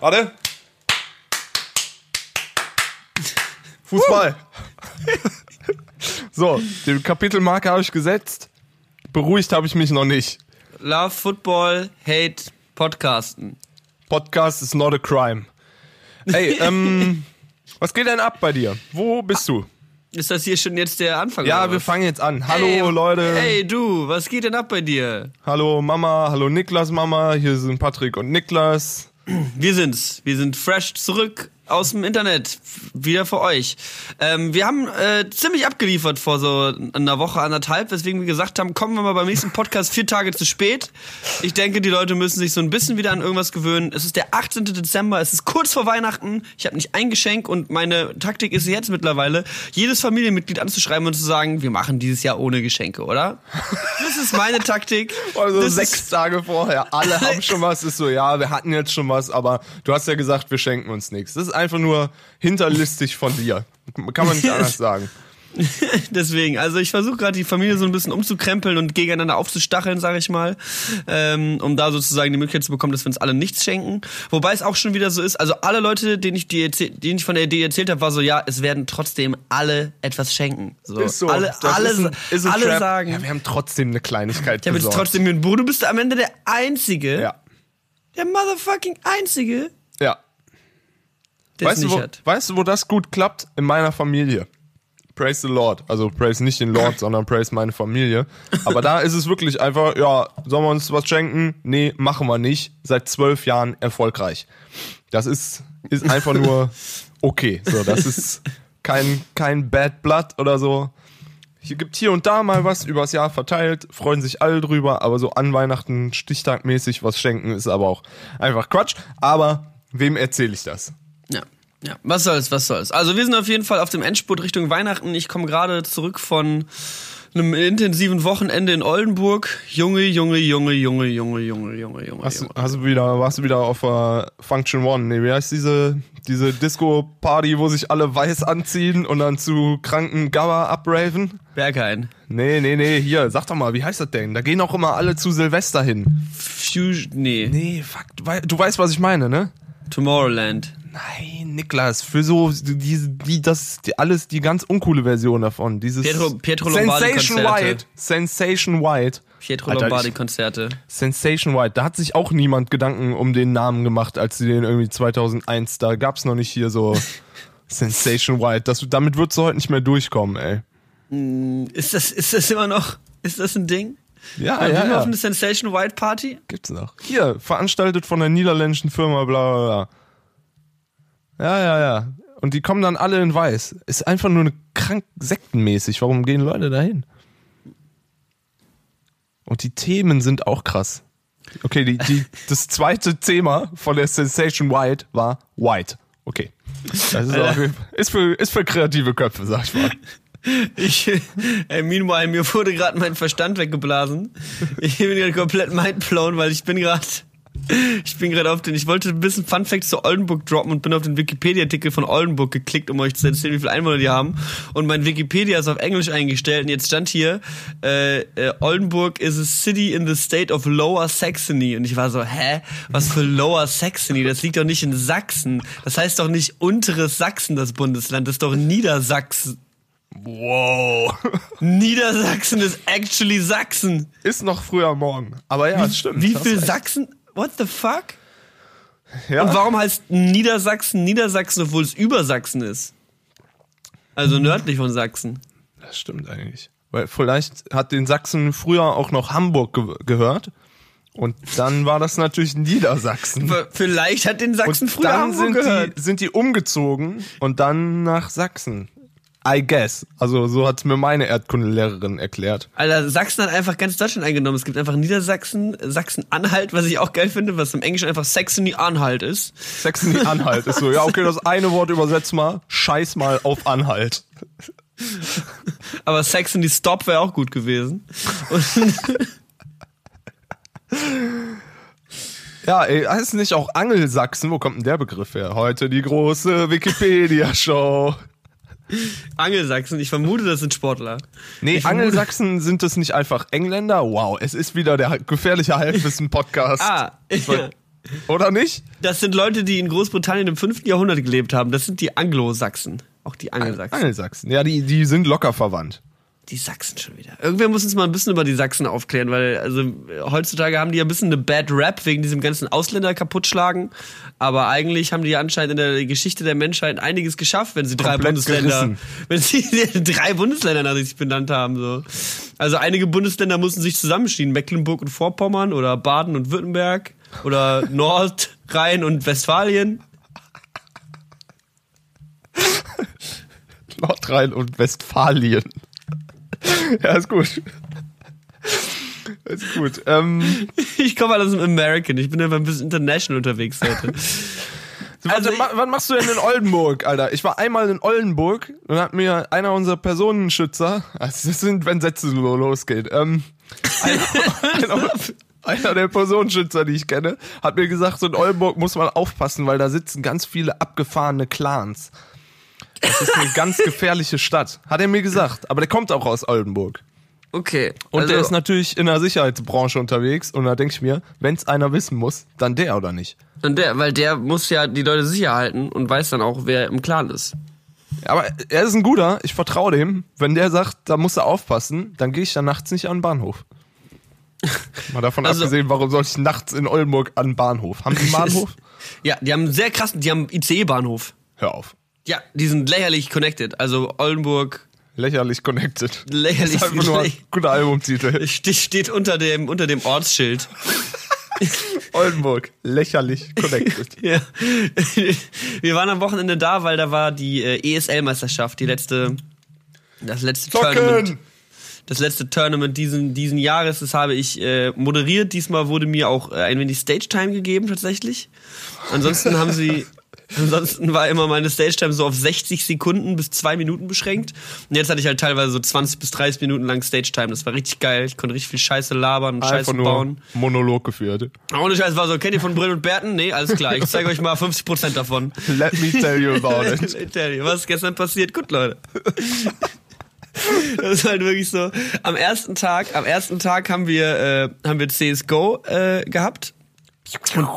Warte. Fußball. so, den Kapitelmarke habe ich gesetzt. Beruhigt habe ich mich noch nicht. Love Football, Hate Podcasten. Podcast is not a crime. Ey, ähm, was geht denn ab bei dir? Wo bist du? Ist das hier schon jetzt der Anfang? Ja, oder wir fangen jetzt an. Hallo Hey, Leute. Hey du, was geht denn ab bei dir? Hallo Mama, hallo Niklas Mama. Hier sind Patrick und Niklas. Wir sind's. Wir sind fresh zurück aus dem Internet. Wieder für euch. Ähm, wir haben äh, ziemlich abgeliefert vor so einer Woche, anderthalb, weswegen wir gesagt haben, kommen wir mal beim nächsten Podcast vier Tage zu spät. Ich denke, die Leute müssen sich so ein bisschen wieder an irgendwas gewöhnen. Es ist der 18. Dezember, es ist kurz vor Weihnachten. Ich habe nicht ein Geschenk und meine Taktik ist jetzt mittlerweile, jedes Familienmitglied anzuschreiben und zu sagen, wir machen dieses Jahr ohne Geschenke, oder? Das ist meine Taktik. Also Das sechs Tage vorher. Alle haben schon was. Ist so, ja, wir hatten jetzt schon was, aber du hast ja gesagt, wir schenken uns nichts. Das ist einfach nur hinterlistig von dir. Kann man nicht anders sagen. Deswegen, also ich versuche gerade die Familie so ein bisschen umzukrempeln und gegeneinander aufzustacheln, sage ich mal, ähm, um da sozusagen die Möglichkeit zu bekommen, dass wir uns alle nichts schenken. Wobei es auch schon wieder so ist, also alle Leute, denen ich, die denen ich von der Idee erzählt habe, war so, ja, es werden trotzdem alle etwas schenken. So, Ist so. Alle, alle, ist ein, ist ein alle Trap. sagen, Ja, wir haben trotzdem eine Kleinigkeit jetzt besorgt. trotzdem Buch. Du bist am Ende der Einzige, Ja. der motherfucking Einzige, Ja. Es Weißt du, nicht wo, hat. weißt du, wo das gut klappt? In meiner Familie. Praise the Lord. Also praise nicht den Lord, sondern praise meine Familie. Aber da ist es wirklich einfach, ja, sollen wir uns was schenken? Nee, machen wir nicht. Seit zwölf Jahren erfolgreich. Das ist, ist einfach nur okay. So, das ist kein, kein Bad Blood oder so. Hier gibt hier und da mal was übers Jahr verteilt, freuen sich alle drüber, aber so an Weihnachten stichtagmäßig was schenken ist aber auch einfach Quatsch. Aber wem erzähle ich das? Ja. Was soll's, was soll's. Also wir sind auf jeden Fall auf dem Endspurt Richtung Weihnachten. Ich komme gerade zurück von einem intensiven Wochenende in Oldenburg. Junge, Junge, Junge, Junge, Junge, Junge, Junge, Junge. Hast, du- Junge. hast du wieder, warst du wieder auf uh, Function One? Nee, wie heißt diese, diese Disco-Party, wo sich alle weiß anziehen und dann zu kranken Gabba abraven? Berghain. Nee, nee, nee, hier, sag doch mal, wie heißt das denn? Da gehen auch immer alle zu Silvester hin. Fusion, nee. Nee, fuck, du weißt, was ich meine, ne? Tomorrowland. Nein, Niklas, für so diese, die, das, die, alles die ganz uncoole Version davon. Dieses Pietro- Pietro Lombardi Sensation. White, Sensation White. Pietro Alter, Lombardi ich- Konzerte. Sensation White, da hat sich auch niemand Gedanken um den Namen gemacht, als sie den irgendwie 2001, da gab's noch nicht hier so Sensation White. Das, damit würdest du heute nicht mehr durchkommen, ey. Ist das, ist das immer noch, ist das ein Ding? Ja, ja, wir ja. auf eine Sensation White Party? Gibt's noch. Hier, veranstaltet von der niederländischen Firma, bla bla bla. Ja, ja, ja. Und die kommen dann alle in weiß. Ist einfach nur eine krank sektenmäßig. Warum gehen Leute dahin? Und die Themen sind auch krass. Okay, die, die, das zweite Thema von der Sensation White war White. Okay. Das ist, jeden Fall- ist, für, ist für kreative Köpfe, sag ich mal. Ich, äh, meanwhile, mir wurde gerade mein Verstand weggeblasen. Ich bin gerade komplett mindblown, weil ich bin gerade, ich bin gerade auf den, ich wollte ein bisschen Fun Facts zu Oldenburg droppen und bin auf den Wikipedia-Artikel von Oldenburg geklickt, um euch zu erzählen, wie viele Einwohner die haben. Und mein Wikipedia ist auf Englisch eingestellt und jetzt stand hier, äh, äh, Oldenburg is a city in the state of Lower Saxony. Und ich war so, hä? Was für Lower Saxony? Das liegt doch nicht in Sachsen. Das heißt doch nicht unteres Sachsen, das Bundesland. Das ist doch Niedersachsen. Wow. Niedersachsen ist actually Sachsen. Ist noch früher morgen. Aber ja, das stimmt. Wie viel. Sachsen? What the fuck? Ja. Und warum heißt Niedersachsen Niedersachsen, obwohl es über Sachsen ist? Also nördlich von Sachsen. Das stimmt eigentlich. Weil vielleicht hat den Sachsen früher auch noch Hamburg ge gehört. Und dann war das natürlich Niedersachsen. Vielleicht hat den Sachsen Und früher dann Hamburg sind gehört. die, sind die umgezogen und dann nach Sachsen. I guess. Also so hat's mir meine Erdkundelehrerin erklärt. Alter, Sachsen hat einfach ganz Deutschland eingenommen. Es gibt einfach Niedersachsen, Sachsen-Anhalt, was ich auch geil finde, was im Englischen einfach Saxony-Anhalt ist. Saxony-Anhalt ist so, ja okay, das eine Wort übersetzt mal, scheiß mal auf Anhalt. Aber Saxony-Stop wäre auch gut gewesen. Ja, ey, heißt nicht auch Angelsachsen? Wo kommt denn der Begriff her? Heute die große Wikipedia-Show. Angelsachsen, ich vermute, das sind Sportler. Nee, Ich Angelsachsen sind es nicht einfach Engländer? Wow, es ist wieder der gefährliche Halbwissen-Podcast. Ah, ja. Oder nicht? Das sind Leute, die in Großbritannien im 5. Jahrhundert gelebt haben. Das sind die Anglo-Sachsen. Auch die Angelsachsen. Angelsachsen. Ja, die, die sind locker verwandt. Die Sachsen schon wieder. Irgendwer muss uns mal ein bisschen über die Sachsen aufklären, weil also heutzutage haben die ja ein bisschen eine Bad Rap wegen diesem ganzen Ausländer kaputtschlagen. Aber eigentlich haben die anscheinend in der Geschichte der Menschheit einiges geschafft, wenn sie drei Komplett Bundesländer, gerissen. wenn sie drei Bundesländer nach sich benannt haben. So. Also einige Bundesländer mussten sich zusammenschieben. Mecklenburg und Vorpommern oder Baden und Württemberg oder Nordrhein und Westfalen. Nordrhein und Westfalien. ja, ist gut. Ist gut. Ähm, Ich komme halt aus dem American. Ich bin ja ein bisschen international unterwegs heute. also, ich- was machst du denn in Oldenburg, Alter? Ich war einmal in Oldenburg und hat mir einer unserer Personenschützer, also das sind, wenn Sätze so losgehen, ähm, einer, einer, einer der Personenschützer, die ich kenne, hat mir gesagt, so in Oldenburg muss man aufpassen, weil da sitzen ganz viele abgefahrene Clans. Das ist eine ganz gefährliche Stadt. Hat er mir gesagt. Aber der kommt auch aus Oldenburg. Okay. Und also, der ist natürlich in der Sicherheitsbranche unterwegs. Und da denke ich mir, wenn es einer wissen muss, dann der oder nicht. Und der, weil der muss ja die Leute sicher halten und weiß dann auch, wer im Clan ist. Aber er ist ein guter, ich vertraue dem. Wenn der sagt, da muss er aufpassen, dann gehe ich dann nachts nicht an den Bahnhof. Mal davon Also- abgesehen, warum soll ich nachts in Oldenburg an den Bahnhof? Haben die einen Bahnhof? Ja, die haben einen sehr krassen, die haben ICE-Bahnhof. Hör auf. Ja, die sind lächerlich connected. Also Oldenburg, Lächerlich connected. lächerlich. Das ist einfach nur ein guter Albumtitel. steht, unter dem, unter dem Ortsschild. Oldenburg. Lächerlich connected. Ja. Wir waren am Wochenende da, weil da war die äh, ESL-Meisterschaft, die letzte, das letzte Tournament. Zocken! das letzte Tournament diesen, diesen Jahres, das habe ich äh, moderiert. Diesmal wurde mir auch äh, ein wenig Stage-Time gegeben, tatsächlich. Ansonsten haben sie, ansonsten war immer meine Stage-Time so auf 60 Sekunden bis zwei Minuten beschränkt. Und jetzt hatte ich halt teilweise so 20 bis 30 Minuten lang Stage-Time. Das war richtig geil. Ich konnte richtig viel Scheiße labern und Scheiße bauen. Monolog geführt. Ohne Scheiß war so, kennt ihr von Brill und Berten? Nee, alles klar. Ich zeige euch mal 50% davon. Let me tell you about it. Ich tell you, was ist gestern passiert? Gut, Leute. Das ist halt wirklich so. Am ersten Tag, am ersten Tag haben wir, äh, haben wir CSGO äh, gehabt. Und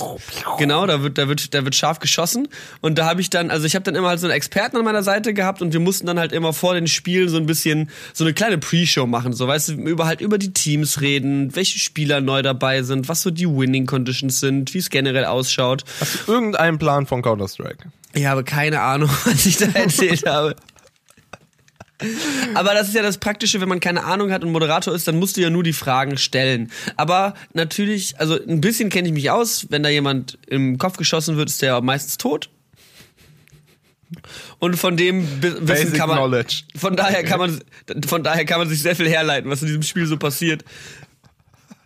genau, da wird, da wird, da wird scharf geschossen. Und da habe ich dann, also ich habe dann immer halt so einen Experten an meiner Seite gehabt und wir mussten dann halt immer vor den Spielen so ein bisschen so eine kleine Pre-Show machen. So, weißt du, über halt über die Teams reden, welche Spieler neu dabei sind, was so die Winning Conditions sind, wie es generell ausschaut. Hast du irgendeinen Plan von Counter-Strike? Ich habe keine Ahnung, was ich da erzählt habe. Aber das ist ja das Praktische, wenn man keine Ahnung hat und Moderator ist, dann musst du ja nur die Fragen stellen. Aber natürlich, also ein bisschen kenne ich mich aus. Wenn da jemand im Kopf geschossen wird, ist der meistens tot. Und von dem Wissen Basic kann man, Knowledge. von daher kann man, von daher kann man sich sehr viel herleiten, was in diesem Spiel so passiert.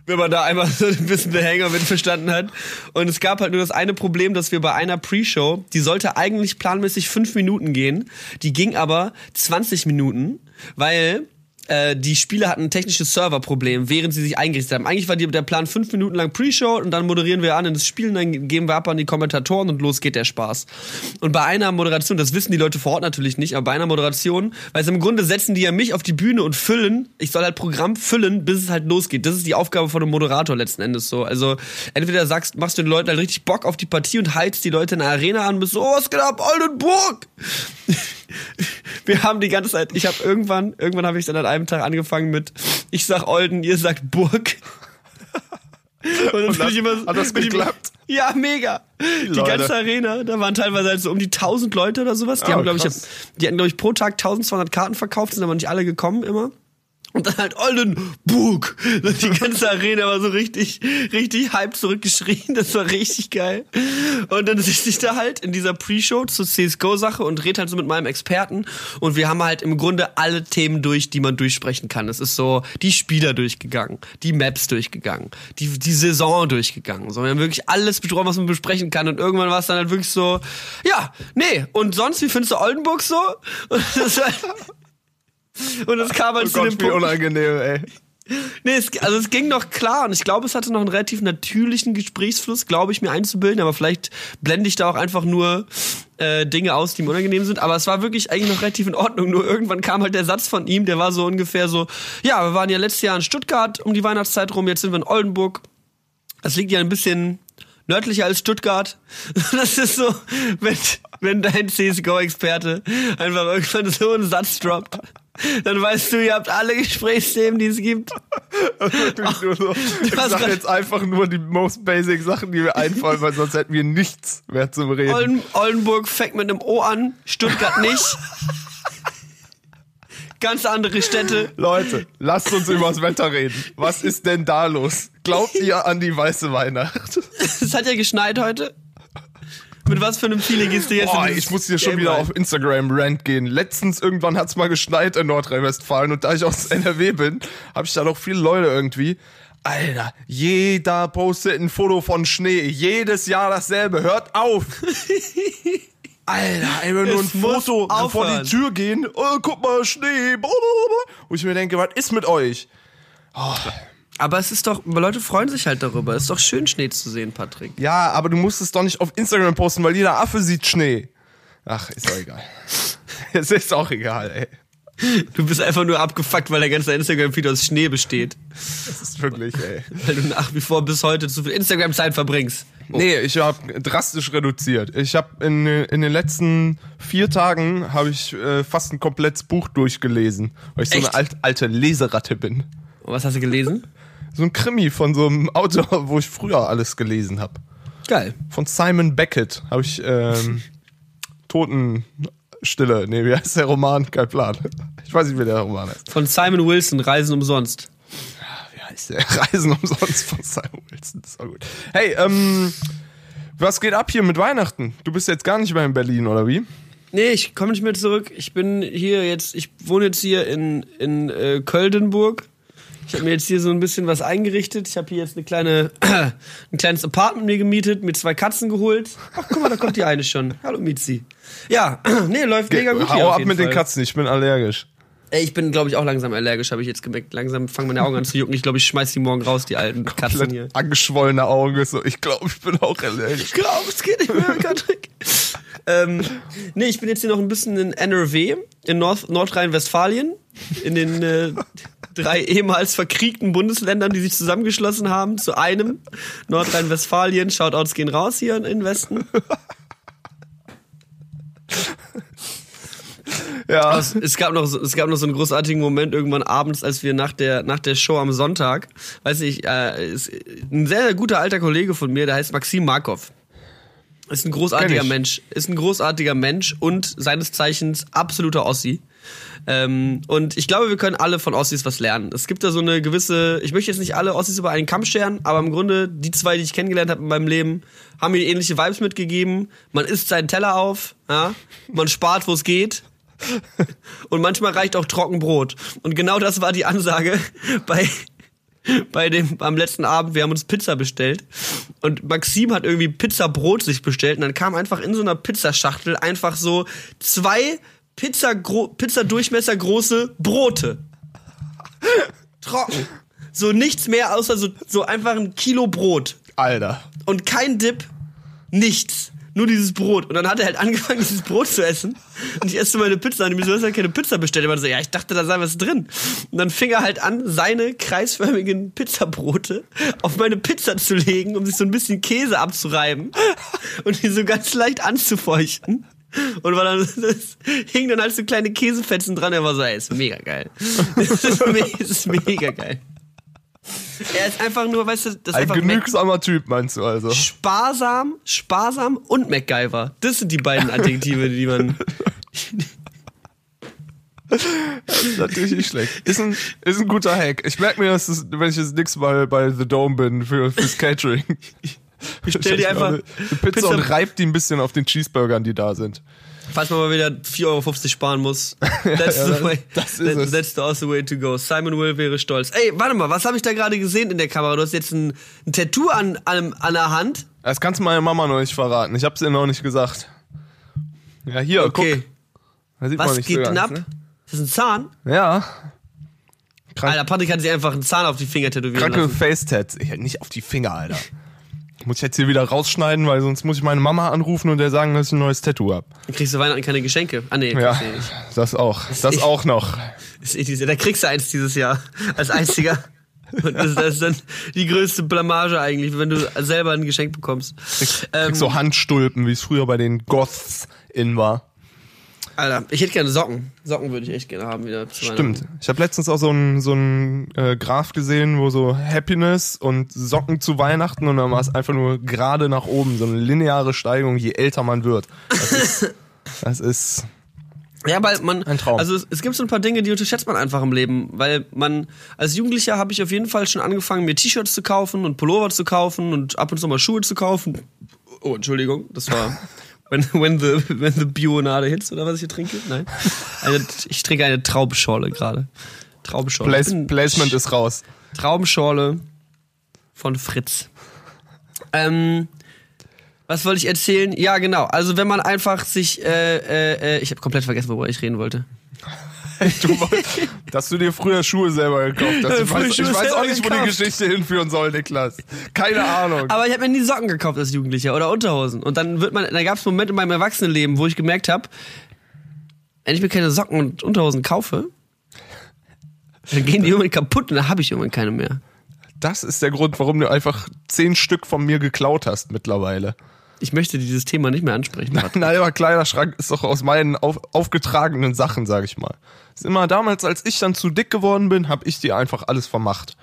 Wenn man da einmal so ein bisschen der Hänger mit verstanden hat. Und es gab halt nur das eine Problem, dass wir bei einer Pre-Show, die sollte eigentlich planmäßig fünf Minuten gehen, die ging aber 20 Minuten, weil äh, die Spieler hatten ein technisches Serverproblem, während sie sich eingerichtet haben. Eigentlich war die, der Plan fünf Minuten lang Pre-Show und dann moderieren wir an in das Spiel und dann geben wir ab an die Kommentatoren und los geht der Spaß. Und bei einer Moderation, das wissen die Leute vor Ort natürlich nicht, aber bei einer Moderation, weil es im Grunde setzen die ja mich auf die Bühne und füllen, ich soll halt Programm füllen, bis es halt losgeht. Das ist die Aufgabe von einem Moderator letzten Endes so. Also entweder sagst, machst du den Leuten halt richtig Bock auf die Partie und heizt die Leute in der Arena an, bist so, oh, was geht ab, Oldenburg? Wir haben die ganze Zeit, ich habe irgendwann, irgendwann habe ich dann an einem Tag angefangen mit, ich sag Olden, ihr sagt Burg. Und dann bin das- ich immer, hat das immer- geklappt? Ja, mega. Die Leute. ganze Arena, da waren teilweise halt so um die 1000 Leute oder sowas. Die Ah, haben, glaube ich, die hatten, glaube ich, pro Tag 1200 Karten verkauft, sind aber nicht alle gekommen immer. Und dann halt Oldenburg. Die ganze Arena war so richtig, richtig hype zurückgeschrien. Das war richtig geil. Und dann sitze ich da halt in dieser Pre-Show zur CSGO-Sache und rede halt so mit meinem Experten. Und wir haben halt im Grunde alle Themen durch, die man durchsprechen kann. Es ist so die Spieler durchgegangen, die Maps durchgegangen, die, die Saison durchgegangen. So, wir haben wirklich alles besprochen, was man besprechen kann. Und irgendwann war es dann halt wirklich so, ja, nee. Und sonst, wie findest du Oldenburg so? Und das, war- und es kam halt Oh zu dem Gott, wie Punkt. unangenehm, ey. Nee, es, also es ging noch klar und ich glaube, es hatte noch einen relativ natürlichen Gesprächsfluss, glaube ich, mir einzubilden, aber vielleicht blende ich da auch einfach nur äh, Dinge aus, die mir unangenehm sind. Aber es war wirklich eigentlich noch relativ in Ordnung. Nur irgendwann kam halt der Satz von ihm, der war so ungefähr so, ja, wir waren ja letztes Jahr in Stuttgart um die Weihnachtszeit rum, jetzt sind wir in Oldenburg. Das liegt ja ein bisschen nördlicher als Stuttgart. Das ist so, wenn, wenn dein CSGO-Experte einfach irgendwann so einen Satz droppt, dann weißt du, ihr habt alle Gesprächsthemen, die es gibt. Nur so. Ich sag jetzt einfach nur die most basic Sachen, die mir einfallen, weil sonst hätten wir nichts mehr zum Reden. Olden, Oldenburg fängt mit einem O an, Stuttgart nicht. Ganz andere Städte. Leute, lasst uns über das Wetter reden. Was ist denn da los? Glaubt ihr an die weiße Weihnacht? Es hat ja geschneit heute. Mit was für einem Feeling gehst du jetzt Boah, ich muss hier schon Game wieder rein? auf Instagram Rant gehen. Letztens irgendwann hat's mal geschneit in Nordrhein-Westfalen und da ich aus NRW bin, habe ich da noch viele Leute irgendwie. Alter, jeder postet ein Foto von Schnee. Jedes Jahr dasselbe. Hört auf! Alter, einfach nur ein Foto vor aufhören. die Tür gehen. Oh, guck mal, Schnee. Wo ich mir denke, was ist mit euch? Aber es ist doch, Leute freuen sich halt darüber. Es ist doch schön, Schnee zu sehen, Patrick. Ja, aber du musst es doch nicht auf Instagram posten, weil jeder Affe sieht Schnee. Ach, ist doch egal. Es ist auch egal, ey. Du bist einfach nur abgefuckt, weil der ganze Instagram-Feed aus Schnee besteht. Das ist wirklich, ey. Weil du nach wie vor bis heute zu viel Instagram-Zeit verbringst. Nee, ich habe drastisch reduziert. Ich habe in, in den letzten vier Tagen habe ich äh, fast ein komplettes Buch durchgelesen, weil ich so Echt? eine alt, alte Leseratte bin. Und was hast du gelesen? So ein Krimi von so einem Autor, wo ich früher alles gelesen habe. Geil. Von Simon Beckett habe ich ähm, Totenstille. Nee, wie heißt der Roman? Kein Plan. Ich weiß nicht, wie der Roman heißt. Von Simon Wilson, Reisen umsonst. Wie heißt der? Reisen umsonst von Simon Wilson. Das war gut. Hey, ähm, was geht ab hier mit Weihnachten? Du bist jetzt gar nicht mehr in Berlin, oder wie? Nee, ich komme nicht mehr zurück. Ich bin hier jetzt, ich wohne jetzt hier in, in äh, Köldenburg. Ich habe mir jetzt hier so ein bisschen was eingerichtet. Ich habe hier jetzt eine kleine, ein kleines Apartment mir gemietet, mir zwei Katzen geholt. Ach, guck mal, da kommt die eine schon. Hallo Mizi. Ja, nee, läuft mega gut hier Hau ab mit Fall. den Katzen, ich bin allergisch. Ey, ich bin, glaube ich, auch langsam allergisch, habe ich jetzt gemerkt. Langsam fangen meine Augen an zu jucken. Ich glaube, ich schmeiß die morgen raus, die alten Katzen hier. Komplett angeschwollene Augen. So, ich glaube, ich bin auch allergisch. Ich glaube, es geht nicht mehr, Patrick. ähm, nee, ich bin jetzt hier noch ein bisschen in NRW, in Nord Nordrhein-Westfalen, in den äh, drei ehemals verkriegten Bundesländern, die sich zusammengeschlossen haben zu einem. Nordrhein-Westfalen, Shoutouts gehen raus hier in den Westen. Ja. Es, es, gab noch, so- es gab noch so einen großartigen Moment irgendwann abends, als wir nach der, nach der Show am Sonntag, weiß ich, äh, ist ein sehr, sehr guter alter Kollege von mir, der heißt Maxim Markov. Ist ein großartiger. Mensch, ist ein großartiger Mensch und seines Zeichens absoluter Ossi. Ähm, und ich glaube, wir können alle von Ossis was lernen. Es gibt da so eine gewisse, ich möchte jetzt nicht alle Ossis über einen Kamm scheren, aber im Grunde die zwei, die ich kennengelernt habe in meinem Leben, haben mir ähnliche Vibes mitgegeben. Man isst seinen Teller auf, ja? man spart, wo es geht. Und manchmal reicht auch Trockenbrot. Und genau das war die Ansage bei, bei dem, am letzten Abend. Wir haben uns Pizza bestellt. Und Maxim hat irgendwie Pizzabrot sich bestellt. Und dann kam einfach in so einer Pizzaschachtel einfach so zwei Pizza, Pizza Durchmesser große Brote. Trocken. So nichts mehr außer so, so einfach ein Kilo Brot. Alter. Und kein Dip. Nichts. Nur dieses Brot. Und dann hat er halt angefangen, dieses Brot zu essen. Und ich esse meine Pizza. Und ich mir so, du hast ja keine Pizza bestellt. Er war so, ja, ich dachte, da sei was drin. Und dann fing er halt an, seine kreisförmigen Pizzabrote auf meine Pizza zu legen, um sich so ein bisschen Käse abzureiben. Und die so ganz leicht anzufeuchten. Und war dann, das hing dann halt so kleine Käsefetzen dran. Er war so, ey, ist mega geil. Das ist, me das ist mega geil. Er ist einfach nur, weißt du, das ist Ein einfach genügsamer Typ, meinst du also? sparsam, sparsam und MacGyver. Das sind die beiden Adjektive, die man. Das ist natürlich nicht schlecht. Ist ein, ist ein guter Hack. Ich merke mir, dass das, wenn ich jetzt nix mal bei The Dome bin für, fürs Catering. Ich stell dir einfach eine Pizza, Pizza- und reib die ein bisschen auf den Cheeseburgern, die da sind. Falls man mal wieder 4,50 Euro sparen muss. That's, Ja, the das- way, das ist that- es. that's the also way to go. Simon Will wäre stolz. Ey, warte mal, was habe ich da gerade gesehen in der Kamera? Du hast jetzt ein, ein Tattoo an, an, an der Hand. Das kannst du meiner Mama noch nicht verraten. Ich hab's ihr noch nicht gesagt. Ja, hier, Okay. guck. Was geht so ganz, ab? ne? Ist das ein Zahn? Ja. Krank, Alter, Patrick hat sich einfach einen Zahn auf die Finger tätowieren kranke. Face-Tats. Ich, nicht auf die Finger, Alter. Muss ich jetzt hier wieder rausschneiden, weil sonst muss ich meine Mama anrufen und der sagen, dass ich ein neues Tattoo hab. Dann kriegst du Weihnachten keine Geschenke. Ah, nee, Ja, das auch. Das ich- auch noch. Da kriegst du eins dieses Jahr. Als einziger. Und das, das ist dann die größte Blamage eigentlich, wenn du selber ein Geschenk bekommst. Ähm, Kriegst so Handstulpen, wie es früher bei den Goths in war. Alter, ich hätte gerne Socken. Socken würde ich echt gerne haben wieder. zu Stimmt. Ich habe letztens auch so einen so einen, äh, Graph gesehen, wo so Happiness und Socken zu Weihnachten und dann war es einfach nur gerade nach oben, so eine lineare Steigung, je älter man wird. Das ist, das ist Ja, weil man, Ein Traum. also es, es gibt so ein paar Dinge, die unterschätzt man einfach im Leben, weil man, als Jugendlicher habe ich auf jeden Fall schon angefangen, mir T-Shirts zu kaufen und Pullover zu kaufen und ab und zu mal Schuhe zu kaufen. Oh, Entschuldigung, das war when, when the, when the Bionade hits, oder was ich hier trinke? Nein. Eine, ich trinke eine Traubenschorle gerade. Traubenschorle. Place, Placement ist raus. Traubenschorle von Fritz. Ähm, was wollte ich erzählen? Ja, genau. Also wenn man einfach sich, äh, äh, äh, ich habe komplett vergessen, worüber ich reden wollte. Du, woll- dass du dir früher Schuhe selber gekauft hast. Ich weiß, ich weiß auch nicht, wo die gekauft. Geschichte hinführen soll, Niklas. Keine Ahnung. Aber ich habe mir nie Socken gekauft als Jugendlicher oder Unterhosen. Und dann wird man, da gab es Momente in meinem Erwachsenenleben, wo ich gemerkt habe, wenn ich mir keine Socken und Unterhosen kaufe, dann gehen die irgendwann kaputt und dann habe ich irgendwann keine mehr. Das ist der Grund, warum du einfach zehn Stück von mir geklaut hast mittlerweile. Ich möchte dieses Thema nicht mehr ansprechen. Nein, aber Kleiderschrank ist doch aus meinen auf, aufgetragenen Sachen, sag ich mal. Ist immer damals, als ich dann zu dick geworden bin, habe ich dir einfach alles vermacht.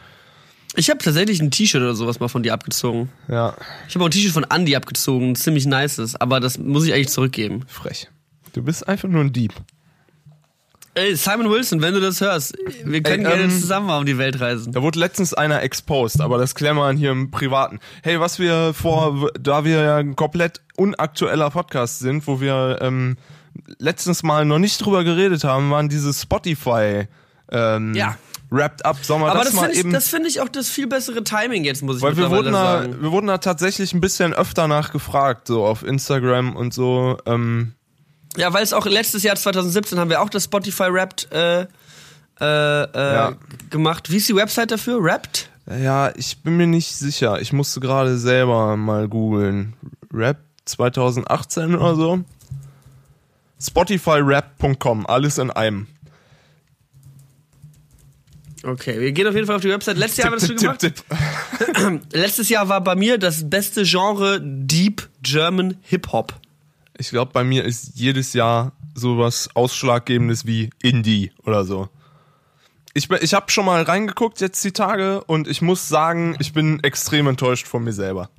Ich habe tatsächlich ein T-Shirt oder sowas mal von dir abgezogen. Ja, Ich habe auch ein T-Shirt von Andy abgezogen, ziemlich nices, aber das muss ich eigentlich zurückgeben. frech. Du bist einfach nur ein Dieb. Ey, Simon Wilson, wenn du das hörst, wir können Ey, gerne ähm, zusammen auf die Welt reisen. Da wurde letztens einer exposed, aber das klären wir hier im Privaten. Hey, was wir vor, da wir ja ein komplett unaktueller Podcast sind, wo wir ähm, letztens mal noch nicht drüber geredet haben, waren diese Spotify ähm, Ja. Wrapped Up. Sollen wir Aber das, das mal finde ich, eben... das find ich auch das viel bessere Timing jetzt, muss ich weil wir wurden, da, sagen. wir wurden da tatsächlich ein bisschen öfter nachgefragt, so auf Instagram und so. Ähm, Ja, weil es auch letztes Jahr 2017 haben wir auch das Spotify Wrapped äh, äh, äh, Ja. gemacht. Wie ist die Website dafür? Wrapped? ja, ich bin mir nicht sicher. Ich musste gerade selber mal googeln. Rap 2018 oder so. Spotifyrap.com, alles in einem. Okay, wir gehen auf jeden Fall auf die Website. Letztes Jahr haben wir das schon gemacht. tipp, tipp. Letztes Jahr war bei mir das beste Genre Deep German Hip Hop. Ich glaube, bei mir ist jedes Jahr sowas Ausschlaggebendes wie Indie oder so. Ich, ich habe schon mal reingeguckt jetzt die Tage und ich muss sagen, ich bin extrem enttäuscht von mir selber.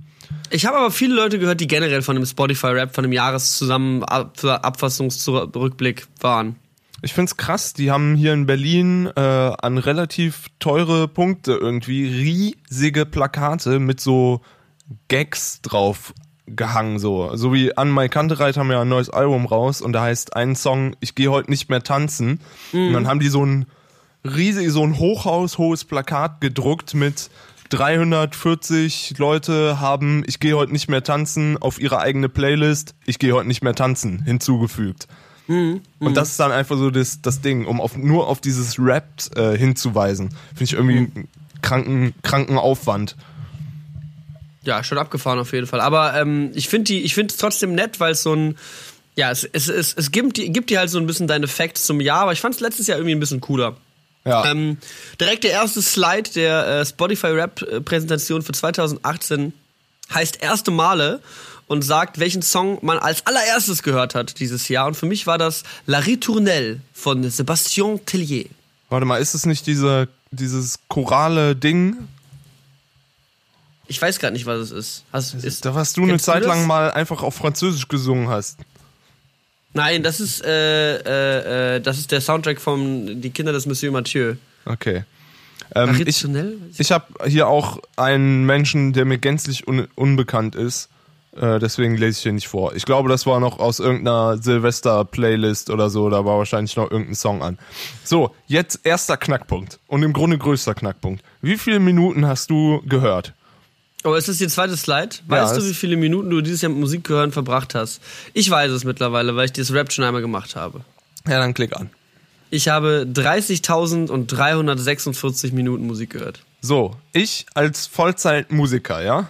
Ich habe aber viele Leute gehört, die generell von dem Spotify Rap, von dem Jahreszusammenabfassungsrückblick waren. Ich find's krass, die haben hier in Berlin äh, an relativ teure Punkte irgendwie riesige Plakate mit so Gags drauf gehangen so. So wie an My Kantereit haben ja ein neues Album raus und da heißt ein Song, ich gehe heute nicht mehr tanzen. Und dann haben die so ein riesig, so ein hochhaushohes Plakat gedruckt mit 340 Leute haben Ich gehe heute nicht mehr tanzen auf ihre eigene Playlist Ich gehe heute nicht mehr tanzen hinzugefügt. Und das ist dann einfach so das, das Ding, um auf, nur auf dieses Rap äh, hinzuweisen. Finde ich irgendwie einen kranken, kranken Aufwand. Ja, schon abgefahren auf jeden Fall. Aber ähm, ich finde die, ich finde es trotzdem nett, weil es so ein, ja, es, es, es, es gibt, die- gibt dir halt so ein bisschen deine Facts zum Jahr, aber ich fand es letztes Jahr irgendwie ein bisschen cooler. Ja. Ähm, direkt der erste Slide der äh, Spotify Rap äh, Präsentation für 2018 heißt erste Male und sagt, welchen Song man als allererstes gehört hat dieses Jahr. Und für mich war das La Ritournelle von Sébastien Tellier. Warte mal, ist es nicht diese, dieses chorale Ding? Ich weiß gerade nicht, was es ist. Hast, ist Da was du eine du Zeit das? lang mal einfach auf Französisch gesungen hast. Nein, das ist, äh, äh, äh, das ist der Soundtrack von Die Kinder des Monsieur Mathieu. Okay. Ähm, ich ich habe hier auch einen Menschen, der mir gänzlich un unbekannt ist. Äh, deswegen lese ich hier nicht vor. Ich glaube, das war noch aus irgendeiner Silvester-Playlist oder so. Da war wahrscheinlich noch irgendein Song an. So, jetzt erster Knackpunkt. Und im Grunde größter Knackpunkt. Wie viele Minuten hast du gehört? Oh, ist das die zweite Slide? Weißt Ja, du, wie viele Minuten du dieses Jahr mit Musik hören verbracht hast? Ich weiß es mittlerweile, weil ich dieses Rap schon einmal gemacht habe. Ja, dann klick an. Ich habe 30.346 Minuten Musik gehört. So, ich als Vollzeitmusiker, ja?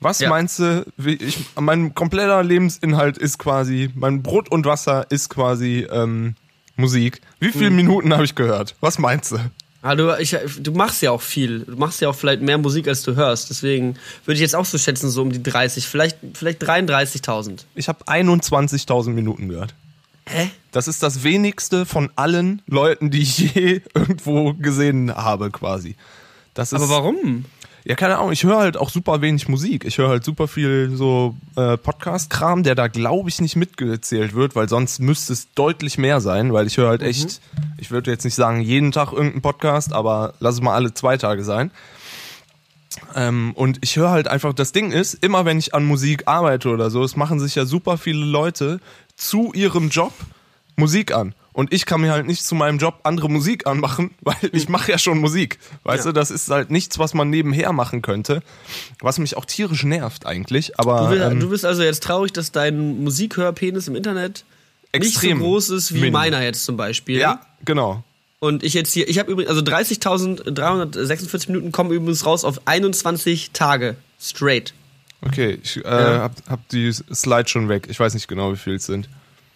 Was Ja. meinst du, ich, mein kompletter Lebensinhalt ist quasi, mein Brot und Wasser ist quasi ähm, Musik. Wie viele Mhm. Minuten habe ich gehört? Was meinst du? Ah, du, ich, du machst ja auch viel. Du machst ja auch vielleicht mehr Musik, als du hörst. Deswegen würde ich jetzt auch so schätzen, so um die 30, vielleicht, vielleicht 33.000. Ich habe 21.000 Minuten gehört. Hä? Das ist das wenigste von allen Leuten, die ich je irgendwo gesehen habe, quasi. Das ist, Aber warum? Ja, keine Ahnung. Ich höre halt auch super wenig Musik. Ich höre halt super viel so äh, Podcast-Kram, der da glaube ich nicht mitgezählt wird, weil sonst müsste es deutlich mehr sein, weil ich höre halt echt, ich würde jetzt nicht sagen jeden Tag irgendeinen Podcast, aber lass es mal alle zwei Tage sein. Ähm, und ich höre halt einfach, das Ding ist, immer wenn ich an Musik arbeite oder so, es machen sich ja super viele Leute zu ihrem Job Musik an. Und ich kann mir halt nicht zu meinem Job andere Musik anmachen, weil ich mache ja schon Musik. Weißt Ja. du, das ist halt nichts, was man nebenher machen könnte. Was mich auch tierisch nervt eigentlich. Aber Du, will, ähm, du bist also jetzt traurig, dass dein Musikhörpenis im Internet Extrem nicht so groß ist wie minim. meiner jetzt zum Beispiel. ja, genau. Und ich jetzt hier, ich habe übrigens, also 30.346 Minuten kommen übrigens raus auf 21 Tage straight. Okay, ich äh, Ja. hab, hab die Slide schon weg. Ich weiß nicht genau, wie viel es sind.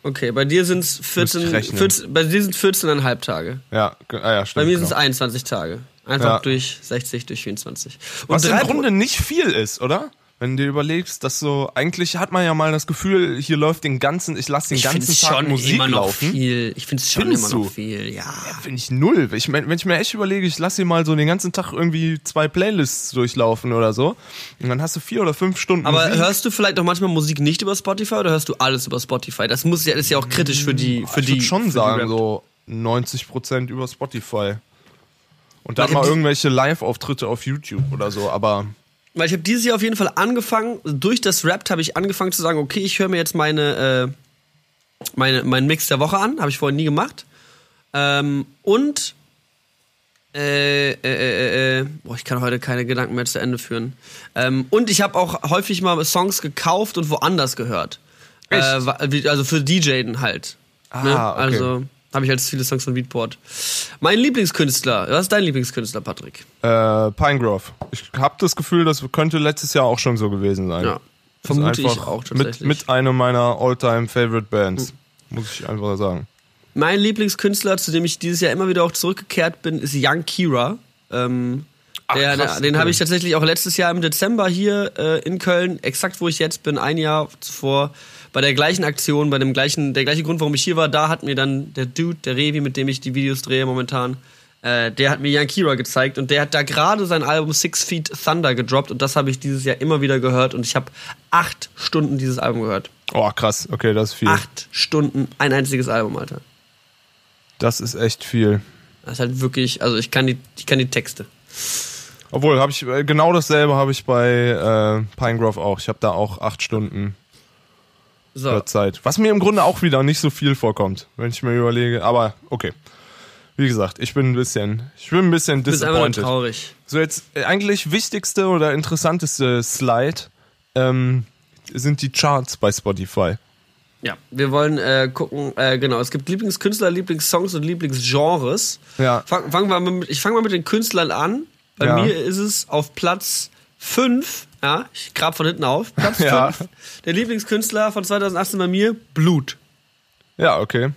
Okay, bei dir sind es Müsste 14, ich rechnen. 14, bei dir sind 14,5 Tage. Ja, ah, ja stimmt. Bei mir genau. sind es 21 Tage. Einfach Ja. durch 60 durch 24. Und Was im Grunde nicht viel ist, oder? Wenn du dir überlegst, dass so, eigentlich hat man ja mal das Gefühl, hier läuft den ganzen, ich lasse den ich ganzen Tag schon Musik immer noch laufen. viel. Ich finde es schon Findest immer noch du? viel, ja. Finde ich null. Ich wenn ich mir echt überlege, ich lasse hier mal so den ganzen Tag irgendwie zwei Playlists durchlaufen oder so. Und dann hast du vier oder fünf Stunden Aber Musik. hörst du vielleicht auch manchmal Musik nicht über Spotify oder hörst du alles über Spotify? Das muss ja, das ist ja auch kritisch für die, für ich die. würde schon die sagen, Rap. so 90% über Spotify. Und dann ich mal irgendwelche Live-Auftritte auf YouTube oder so, aber Weil ich habe dieses Jahr auf jeden Fall angefangen, durch das Rap habe ich angefangen zu sagen, okay, ich höre mir jetzt meine, äh, meine, meinen Mix der Woche an, habe ich vorher nie gemacht. Ähm, und äh, äh, äh, äh, boah, ich kann heute keine Gedanken mehr zu Ende führen. Ähm, und ich habe auch häufig mal Songs gekauft und woanders gehört. Echt? Äh, also für DJen halt. Ah, ne? okay. Also habe ich halt viele Songs von Beatport. Mein Lieblingskünstler, was ist dein Lieblingskünstler, Patrick? äh, Pinegrove. Ich habe das Gefühl, das könnte letztes Jahr auch schon so gewesen sein. Ja, vermute ich auch Mit, tatsächlich. Hm. mit einer meiner all-time favorite Bands. Muss ich einfach sagen. Mein Lieblingskünstler, zu dem ich dieses Jahr immer wieder auch zurückgekehrt bin, ist Young Kira. Ähm, Ach, der, krass, den habe ich tatsächlich auch letztes Jahr im Dezember hier äh, in Köln, exakt wo ich jetzt bin, ein Jahr zuvor, bei der gleichen Aktion, bei dem gleichen, der gleiche Grund, warum ich hier war, da hat mir dann der Dude, der Revi, mit dem ich die Videos drehe momentan, äh, der hat mir Young Kira gezeigt und der hat da gerade sein Album Six Feet Thunder gedroppt und das habe ich dieses Jahr immer wieder gehört und ich habe acht Stunden dieses Album gehört. Oh, krass. Okay, das ist viel. Acht Stunden, ein einziges Album, Alter. Das ist echt viel. Das ist halt wirklich, also ich kann die, ich kann die Texte. Obwohl, habe ich äh, genau dasselbe habe ich bei äh, Pinegrove auch. Ich habe da auch acht Stunden So. äh, Zeit. Was mir im Grunde auch wieder nicht so viel vorkommt, wenn ich mir überlege. Aber okay. Wie gesagt, ich bin ein bisschen, ich bin ein bisschen Du bist disappointed. traurig. So jetzt äh, eigentlich wichtigste oder interessanteste Slide ähm, sind die Charts bei Spotify. Ja. Wir wollen äh, gucken, äh, genau, es gibt Lieblingskünstler, Lieblingssongs und Lieblingsgenres. Ja. Fang, wir mal mit, ich fange mal mit den Künstlern an. Bei Ja. mir ist es auf Platz 5, ja, ich grab von hinten auf, Platz 5. Ja. Der Lieblingskünstler von 2018 bei mir, Blut. Ja, okay.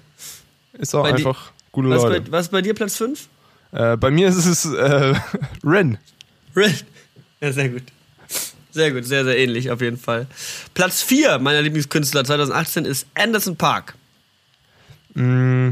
Ist auch Bei einfach gute Was Leute. bei, was bei dir Platz 5? Äh, bei mir ist es äh, Ren. Red. Ja, sehr gut. Sehr gut, sehr, sehr ähnlich auf jeden Fall. Platz 4 meiner Lieblingskünstler 2018 ist Anderson Park. Mm,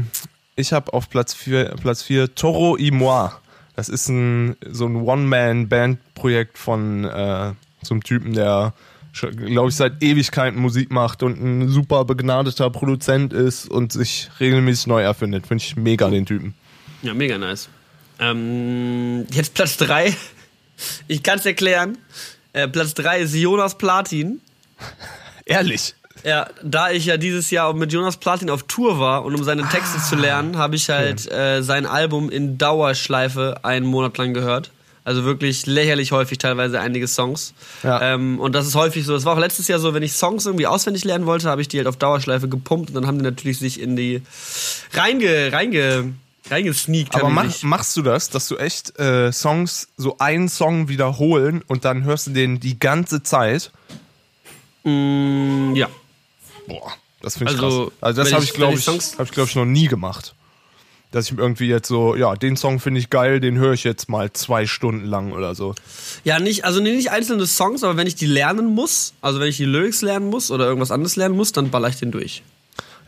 Ich habe auf Platz 4 Platz vier Toro y Moi. Das ist ein so ein One-Man-Band-Projekt von äh, einem Typen, der glaube ich seit Ewigkeiten Musik macht und ein super begnadeter Produzent ist und sich regelmäßig neu erfindet. Finde ich mega den Typen. Ja, mega nice. Ähm, jetzt Platz 3. Ich kann es erklären. Äh, Platz 3 ist Jonas Platin. Ehrlich. Ja, da ich ja dieses Jahr mit Jonas Platin auf Tour war und um seine Texte Ah. zu lernen, habe ich halt äh, sein Album in Dauerschleife einen Monat lang gehört. Also wirklich lächerlich häufig teilweise einige Songs. Ja. Ähm, und das ist häufig so. Es war auch letztes Jahr so, wenn ich Songs irgendwie auswendig lernen wollte, habe ich die halt auf Dauerschleife gepumpt und dann haben die natürlich sich in die reinge, reinge, reingesneakt. Aber mach, machst du das, dass du echt äh, Songs, so einen Song wiederholen und dann hörst du den die ganze Zeit? Mm, ja. Boah, das finde ich Also, krass. Also das habe ich- glaube ich, habe ich, glaube ich, noch nie gemacht. Dass ich irgendwie jetzt so, ja, den Song finde ich geil, den höre ich jetzt mal zwei Stunden lang oder so. Ja, nicht, also nicht einzelne Songs, aber wenn ich die lernen muss, also wenn ich die Lyrics lernen muss oder irgendwas anderes lernen muss, dann baller ich den durch.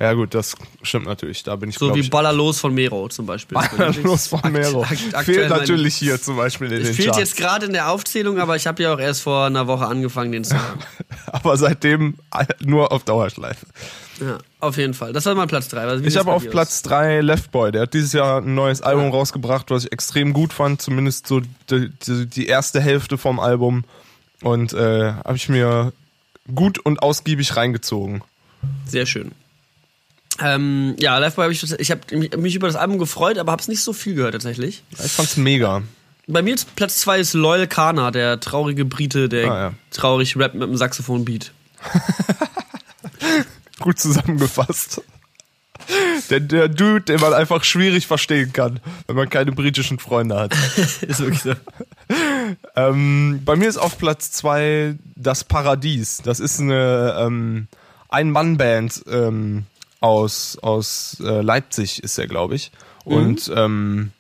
Ja gut, das stimmt natürlich. Da bin ich So wie ich, Ballerlos von Mero zum Beispiel. Los von Mero. Fehlt natürlich hier zum Beispiel in Es den fehlt Charts. jetzt gerade in der Aufzählung, aber ich habe ja auch erst vor einer Woche angefangen, den zu hören. Aber seitdem nur auf Dauerschleife. Ja, auf jeden Fall. Das war mein Platz 3. Ich habe auf Platz 3 Left Boy. Der hat dieses Jahr ein neues Album rausgebracht, was ich extrem gut fand. Zumindest so die, die, die erste Hälfte vom Album. Und äh, habe ich mir gut und ausgiebig reingezogen. Sehr schön. Ähm, ja, Liveboy habe ich, ich habe mich über das Album gefreut, aber habe es nicht so viel gehört tatsächlich. Ich fand's mega. Bei mir ist Platz 2 ist Loyal Kana, der traurige Brite, der Ah, ja. traurig rappt mit einem Saxophon-Beat. Gut zusammengefasst. Der, der Dude, den man einfach schwierig verstehen kann, wenn man keine britischen Freunde hat. ist wirklich so. Ähm, bei mir ist auf Platz zwei das Paradies. Das ist eine ähm, Ein-Mann-Band ähm, aus, aus äh, Leipzig, ist er, glaube ich. Und ähm,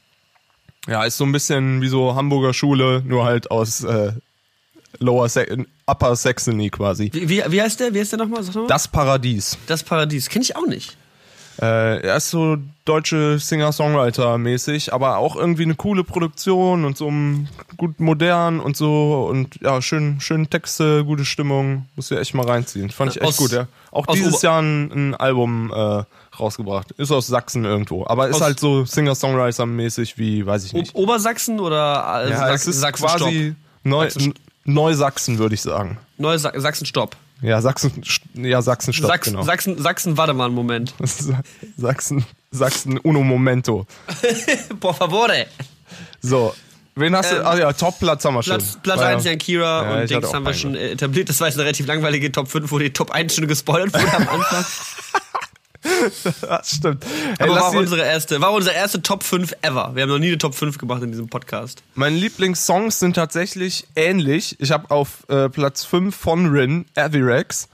ja, ist so ein bisschen wie so Hamburger Schule, nur halt aus äh, Lower Sa Upper Saxony quasi. Wie, wie, wie heißt der? Wie heißt der nochmal? Sag noch mal. Das Paradies. Das Paradies. Kenne ich auch nicht. Äh, er ist so deutsche Singer-Songwriter-mäßig, aber auch irgendwie eine coole Produktion und so gut modern und so und ja, schön, schön Texte, gute Stimmung. Muss ja echt mal reinziehen. Fand ich echt Aus- gut, ja. Auch dieses Ober- Jahr ein, ein Album äh, rausgebracht. Ist aus Sachsen irgendwo, aber ist halt so Singer-Songwriter-mäßig wie, weiß ich nicht. Obersachsen oder äh, Ja, Sach es ist Sachsen quasi Neu, Sachsen- Neusachsen, würde ich sagen. Neu Sa Sachsen Stopp. Ja, Sachsen, ja, Sachsen, Stopp, Sachsen, genau. Sachsen, Sachsen, warte mal einen Moment. Sachsen, Sachsen, uno momento. Por favore. So, wen hast Ähm, du? Ah ja, Top-Platz haben wir schon. Platz, Platz Ah, 1 ja. Jan Kira Ja, und Dings haben wir schon etabliert. Das war jetzt eine relativ langweilige Top 5, wo die Top 1 schon gespoilert wurde am Anfang. Das stimmt. Hey, Aber war unsere erste, war unsere erste Top 5 ever. Wir haben noch nie eine Top 5 gemacht in diesem Podcast. meine Lieblingssongs sind tatsächlich ähnlich. Ich habe auf äh, Platz 5 von Rin, Avirex.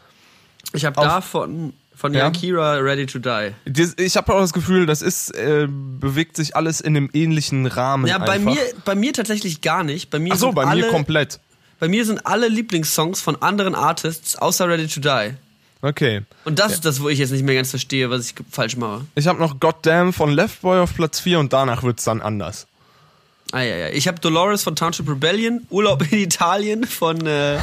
Ich habe da von, von Ja? Jan Kira Ready to Die. Ich habe auch das Gefühl, das ist äh, bewegt sich alles in einem ähnlichen Rahmen. Ja, bei einfach. mir, bei mir tatsächlich gar nicht. Bei mir, Ach so, bei alle, mir komplett. bei mir sind alle Lieblingssongs von anderen Artists außer Ready to Die. Okay. Und das ist das, wo ich jetzt nicht mehr ganz verstehe, was ich falsch mache. Ich habe noch Goddamn von Left Boy auf Platz 4 und danach wird's dann anders. Ah, ja, ja. Ich habe Dolores von Township Rebellion, Urlaub in Italien von, äh,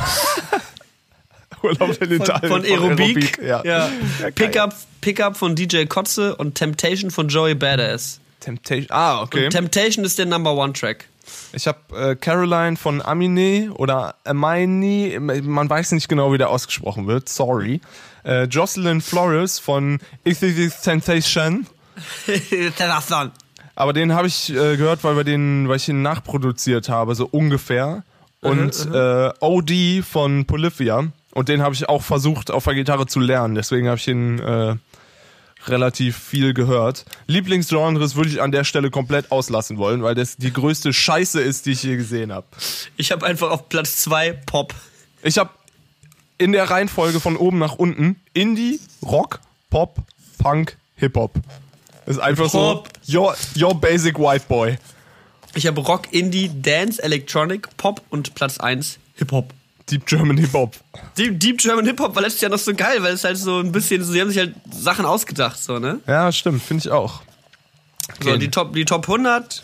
Urlaub in von, Italien. von Aerobik. Ja. Ja. geil. Pickup, Pickup von DJ Kotze und Temptation von Joey Badass. Temptation. Ah, okay. Und Temptation ist der Number One Track. Ich habe äh, Caroline von Amine oder Amini, man weiß nicht genau, wie der ausgesprochen wird, sorry. Äh, Jocelyn Flores von Is This Temptation. Aber den habe ich äh, gehört, weil, wir den, weil ich ihn nachproduziert habe, so ungefähr. Und äh, OD von Polyphia. Und den habe ich auch versucht, auf der Gitarre zu lernen. Deswegen habe ich ihn äh, relativ viel gehört. Lieblingsgenres würde ich an der Stelle komplett auslassen wollen, weil das die größte Scheiße ist, die ich je gesehen habe. Ich habe einfach auf Platz 2 Pop. Ich habe in der Reihenfolge von oben nach unten Indie, Rock, Pop, Punk, Hip-Hop. Ist einfach Pop. so your, your basic white boy. Ich habe Rock, Indie, Dance, Electronic, Pop und Platz 1 Hip-Hop. Deep German Hip-Hop. Deep, Deep German Hip-Hop war letztes Jahr noch so geil, weil es halt so ein bisschen, sie haben sich halt Sachen ausgedacht, so, ne? Ja, stimmt, finde ich auch. So, Okay. die Top, die Top 100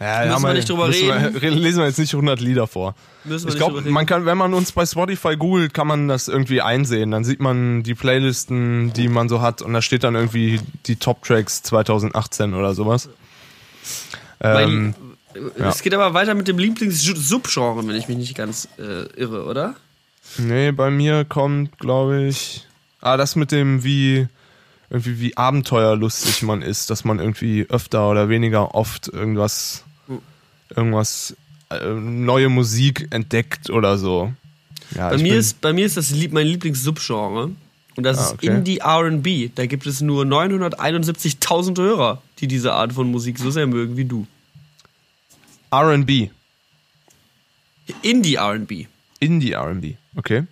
Ja, Müssen haben wir nicht drüber reden? Wir, lesen wir jetzt nicht 100 Lieder vor. müssen wir Ich nicht glaube, man kann, wenn man uns bei Spotify googelt, kann man das irgendwie einsehen. Dann sieht man die Playlisten, die man so hat, und da steht dann irgendwie die Top Tracks 2018 oder sowas. Ähm, ja. Es geht aber weiter mit dem Lieblings-Subgenre, wenn ich mich nicht ganz äh, irre, oder? nee, bei mir kommt, glaube ich, ah, das mit dem wie irgendwie wie abenteuerlustig man ist, dass man irgendwie öfter oder weniger oft irgendwas irgendwas äh, neue Musik entdeckt oder so. Ja, Bei mir, bin- ist, bei mir ist das Lieb mein Lieblings-Subgenre. Und das Ah, ist okay. Indie RB. Da gibt es nur 971.000 Hörer, die diese Art von Musik so sehr mögen wie du. R&B, Indie RB. Indie R&B, okay.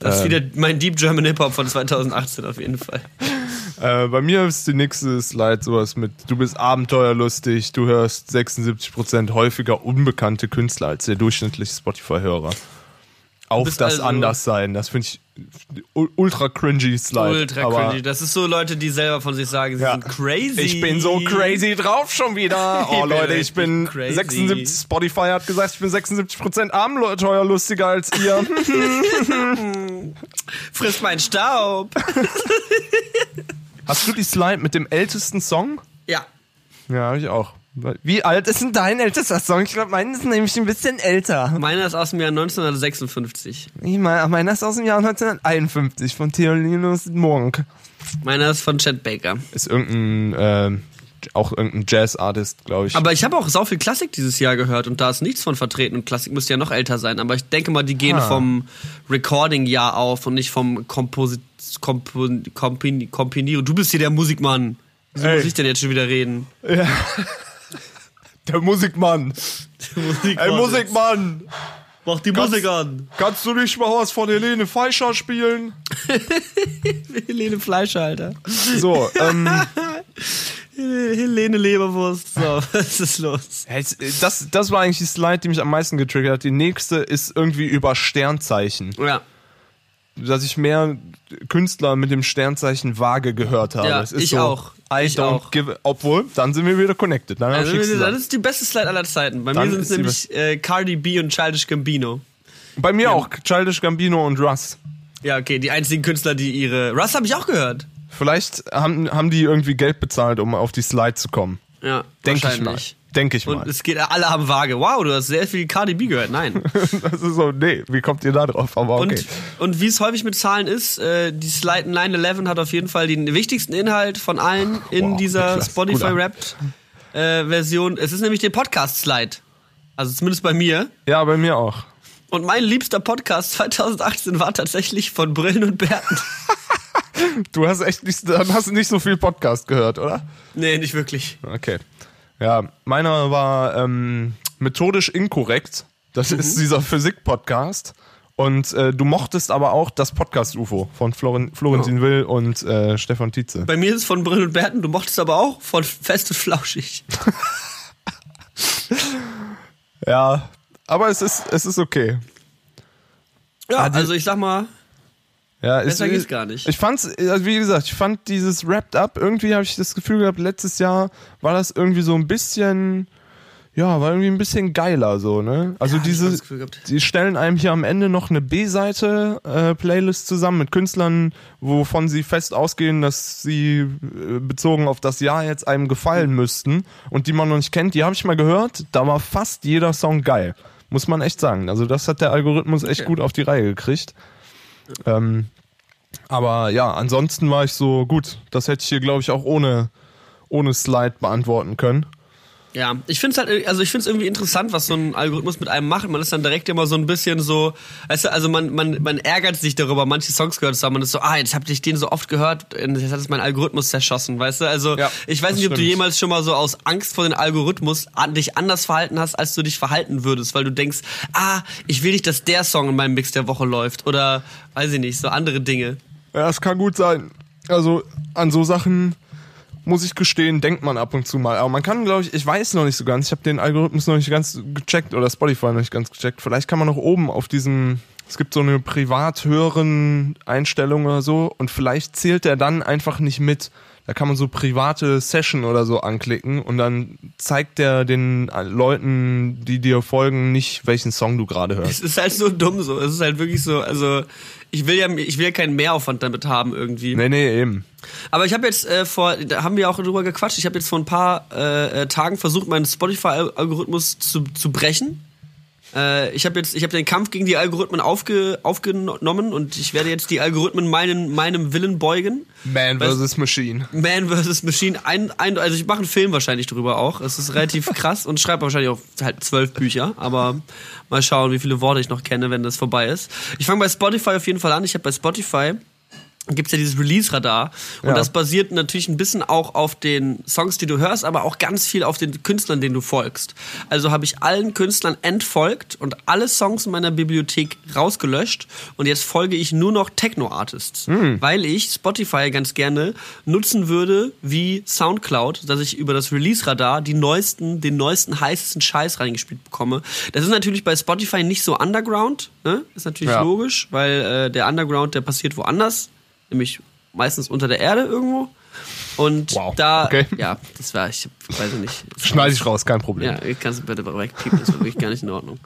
Das ist Ähm. wieder mein Deep German Hip-Hop von 2018 auf jeden Fall. Äh, bei mir ist die nächste Slide sowas mit, du bist abenteuerlustig, du hörst 76% häufiger unbekannte Künstler als der durchschnittliche Spotify-Hörer. Auf das also- Anderssein, das finde ich ultra cringy Slide. Ultra cringy. Das ist so Leute, die selber von sich sagen, sie Ja. sind crazy. Ich bin so crazy drauf schon wieder. Oh Leute, ich bin crazy. 76, Spotify hat gesagt, ich bin 76% abenteuerlustiger als ihr. Frisst meinen Staub. Hast du die Slide mit dem ältesten Song? ja. Ja, habe ich auch. Wie alt ist denn dein ältester Song? Ich glaube, meiner ist nämlich ein bisschen älter. Meiner ist aus dem Jahr 1956. Ich meine, meiner ist aus dem Jahr 1951 von Theolinus Monk. Meiner ist von Chet Baker. Ist irgendein, ähm, auch irgendein Jazz-Artist, glaube ich. Aber ich habe auch sau viel Klassik dieses Jahr gehört und da ist nichts von vertreten und Klassik müsste ja noch älter sein. Aber ich denke mal, die gehen Ah. vom Recording-Jahr auf und nicht vom Komposit Kompon Kompin Kompinieren. Du bist hier der Musikmann. Wieso Ey. muss ich denn jetzt schon wieder reden? Der Musikmann. Musikmann. Ey, Musikmann! Mach die Kannst- Musik an. Kannst du nicht mal was von Helene Feischer spielen? Helene Fleischer, Alter. So, ähm, Helene Leberwurst. So, was ist los? das, das war eigentlich die Slide, die mich am meisten getriggert hat. Die nächste ist irgendwie über Sternzeichen. Ja. Dass ich mehr Künstler mit dem Sternzeichen Waage gehört habe. Ja, Es ist ich so, auch. I Ich don't auch. give, obwohl, dann sind wir wieder connected. Dann Also, das ist die beste Slide aller Zeiten. Bei Dann mir sind es nämlich äh, Cardi B und Childish Gambino. Bei mir auch Childish Gambino und Russ. Ja, okay, die einzigen Künstler, die ihre. Russ habe ich auch gehört. Vielleicht haben, haben die irgendwie Geld bezahlt, um auf die Slide zu kommen. Ja, Denke ich mal. wahrscheinlich. Denke ich Und mal. es geht, alle haben vage. Wow, du hast sehr viel Cardi B gehört. Nein. Das ist so, nee, wie kommt ihr da drauf? Aber okay. Und, und wie es häufig mit Zahlen ist, äh, die Slide 911 hat auf jeden Fall den wichtigsten Inhalt von allen in Wow, dieser Niklas, Spotify guter. Wrapped äh, Version. Es ist nämlich der Podcast Slide. Also zumindest bei mir. Ja, bei mir auch. Und mein liebster Podcast 2018 war tatsächlich von Brillen und Bärten. Du hast echt nicht, dann hast du nicht so viel Podcast gehört, oder? nee, nicht wirklich. Okay. Ja, meiner war ähm, methodisch inkorrekt. Das Mhm. ist dieser Physik-Podcast. Und äh, du mochtest aber auch das Podcast-UFO von Floren, Florentin Will und äh, Stefan Tietze. Bei mir ist es von Brillen und Bärten. Du mochtest aber auch von Fest und Flauschig. Ja, aber es ist, es ist okay. Ja, Ah, also ich sag mal, Ja, Besser es, geht's gar nicht. Ich fand's, also wie gesagt, ich fand dieses Wrapped Up, irgendwie habe ich das Gefühl gehabt, letztes Jahr war das irgendwie so ein bisschen, ja, war irgendwie ein bisschen geiler so, ne? Also Ja, diese, die stellen einem hier am Ende noch eine B-Seite äh, Playlist zusammen mit Künstlern, wovon sie fest ausgehen, dass sie äh, bezogen auf das Jahr jetzt einem gefallen müssten und die man noch nicht kennt. Die habe ich mal gehört, da war fast jeder Song geil. Muss man echt sagen. Also das hat der Algorithmus echt Okay. gut auf die Reihe gekriegt. Ähm, aber ja, ansonsten war ich so, gut, das hätte ich hier, glaube ich, auch ohne, ohne Slide beantworten können. Ja, ich finde es halt, also ich finde es irgendwie interessant, was so ein Algorithmus mit einem macht. Man ist dann direkt immer so ein bisschen so, weißt du, also man, man, man ärgert sich darüber, manche Songs gehört zu haben. Man ist so, ah, jetzt hab ich den so oft gehört, und jetzt hat es mein Algorithmus zerschossen, weißt du? Also Ja, ich weiß nicht, ob du jemals schon mal so aus Angst vor dem Algorithmus an, dich anders verhalten hast, als du dich verhalten würdest, weil du denkst, ah, ich will nicht, dass der Song in meinem Mix der Woche läuft oder weiß ich nicht, so andere Dinge. Ja, es kann gut sein. Also an so Sachen muss ich gestehen, denkt man ab und zu mal. Aber man kann, glaube ich, ich weiß noch nicht so ganz, ich habe den Algorithmus noch nicht ganz gecheckt oder Spotify noch nicht ganz gecheckt. Vielleicht kann man noch oben auf diesem, es gibt so eine privat höheren Einstellung oder so und vielleicht zählt der dann einfach nicht mit. Da kann man so private Session oder so anklicken und dann zeigt der den Leuten, die dir folgen, nicht, welchen Song du gerade hörst. Es ist halt so dumm so. Es ist halt wirklich so, also ich will ja, ich will ja keinen Mehraufwand damit haben irgendwie. Nee, nee, eben. Aber ich habe jetzt äh, vor, da haben wir auch drüber gequatscht, ich habe jetzt vor ein paar äh, äh, Tagen versucht, meinen Spotify-Algorithmus zu, zu brechen. Äh, ich habe jetzt, ich habe den Kampf gegen die Algorithmen aufge, aufgenommen und ich werde jetzt die Algorithmen meinen, meinem Willen beugen. Man vs. Machine. Man vs. Machine, ein, ein, also ich mache einen Film wahrscheinlich drüber auch. Es ist relativ krass und schreibe wahrscheinlich auch halt zwölf Bücher, aber mal schauen, wie viele Worte ich noch kenne, wenn das vorbei ist. Ich fange bei Spotify auf jeden Fall an. Ich habe bei Spotify gibt's ja dieses Release-Radar. Und Ja. das basiert natürlich ein bisschen auch auf den Songs, die du hörst, aber auch ganz viel auf den Künstlern, denen du folgst. Also habe ich allen Künstlern entfolgt und alle Songs in meiner Bibliothek rausgelöscht. Und jetzt folge ich nur noch Techno-Artists. Weil ich Spotify ganz gerne nutzen würde wie Soundcloud, dass ich über das Release-Radar die neuesten, den neuesten, heißesten Scheiß reingespielt bekomme. Das ist natürlich bei Spotify nicht so underground, ne? Ist natürlich Ja. logisch, weil äh, der Underground, der passiert woanders nämlich meistens unter der Erde irgendwo. Und Wow, da, okay. ja, das war, ich weiß ich nicht. Schneide ich raus, kein Problem. ja, kannst du bitte wegpiepen, das war wirklich gar nicht in Ordnung.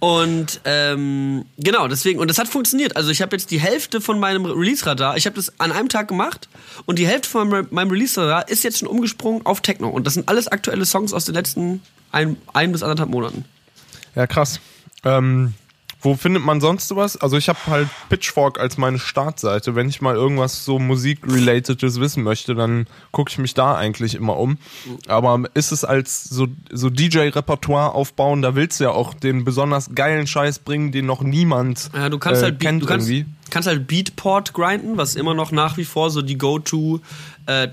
Und ähm, genau, deswegen, und das hat funktioniert. Also ich habe jetzt die Hälfte von meinem Release-Radar, ich habe das an einem Tag gemacht und die Hälfte von meinem, meinem Release-Radar ist jetzt schon umgesprungen auf Techno. Und das sind alles aktuelle Songs aus den letzten ein, ein bis anderthalb Monaten. Ja, krass. Ähm, wo findet man sonst sowas? Also ich habe halt Pitchfork als meine Startseite. Wenn ich mal irgendwas so Musik-relatedes wissen möchte, dann gucke ich mich da eigentlich immer um. Aber ist es als so, so DJ-Repertoire aufbauen, da willst du ja auch den besonders geilen Scheiß bringen, den noch niemand Ja, du kannst äh, halt kennt du kannst, irgendwie. Kannst halt Beatport grinden, was immer noch nach wie vor so die Go-To äh,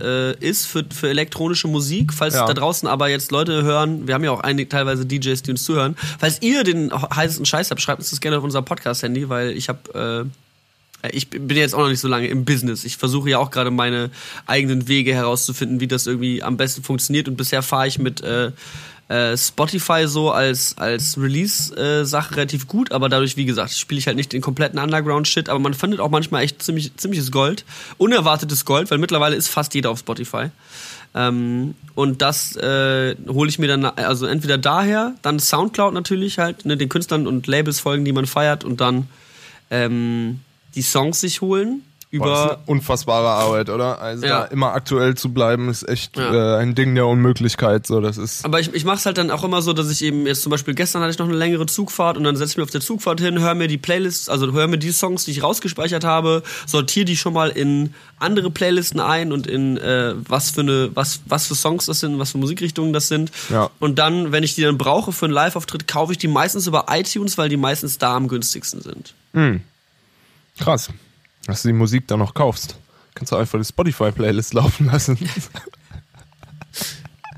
äh, ist für, für elektronische Musik. Falls Ja. da draußen aber jetzt Leute hören, wir haben ja auch einige teilweise DJs, die uns zuhören. Falls ihr den heißesten Scheiß habt, schreibt uns das gerne auf unser Podcast-Handy, weil ich habe äh, ich bin jetzt auch noch nicht so lange im Business. Ich versuche ja auch gerade meine eigenen Wege herauszufinden, wie das irgendwie am besten funktioniert. Und bisher fahre ich mit äh, äh, Spotify so als, als Release-Sache relativ gut, aber dadurch, wie gesagt, spiele ich halt nicht den kompletten Underground-Shit, aber man findet auch manchmal echt ziemlich, ziemliches Gold. Unerwartetes Gold, weil mittlerweile ist fast jeder auf Spotify. Ähm, und das äh, hole ich mir dann, also entweder daher, dann Soundcloud natürlich halt, ne, den Künstlern und Labels folgen, die man feiert und dann ähm, die Songs sich holen Boah, das ist über unfassbare Arbeit, oder? Also Ja. immer aktuell zu bleiben, ist echt Ja. äh, ein Ding der Unmöglichkeit. So, das ist. Aber ich, ich mache es halt dann auch immer so, dass ich eben jetzt zum Beispiel gestern hatte ich noch eine längere Zugfahrt und dann setze ich mich auf der Zugfahrt hin, höre mir die Playlists, also höre mir die Songs, die ich rausgespeichert habe, sortiere die schon mal in andere Playlisten ein und in äh, was für eine, was, was für Songs das sind, was für Musikrichtungen das sind. Ja. Und dann, wenn ich die dann brauche für einen Live-Auftritt, kaufe ich die meistens über iTunes, weil die meistens da am günstigsten sind. Krass, dass du die Musik dann noch kaufst. Kannst du einfach die Spotify-Playlist laufen lassen.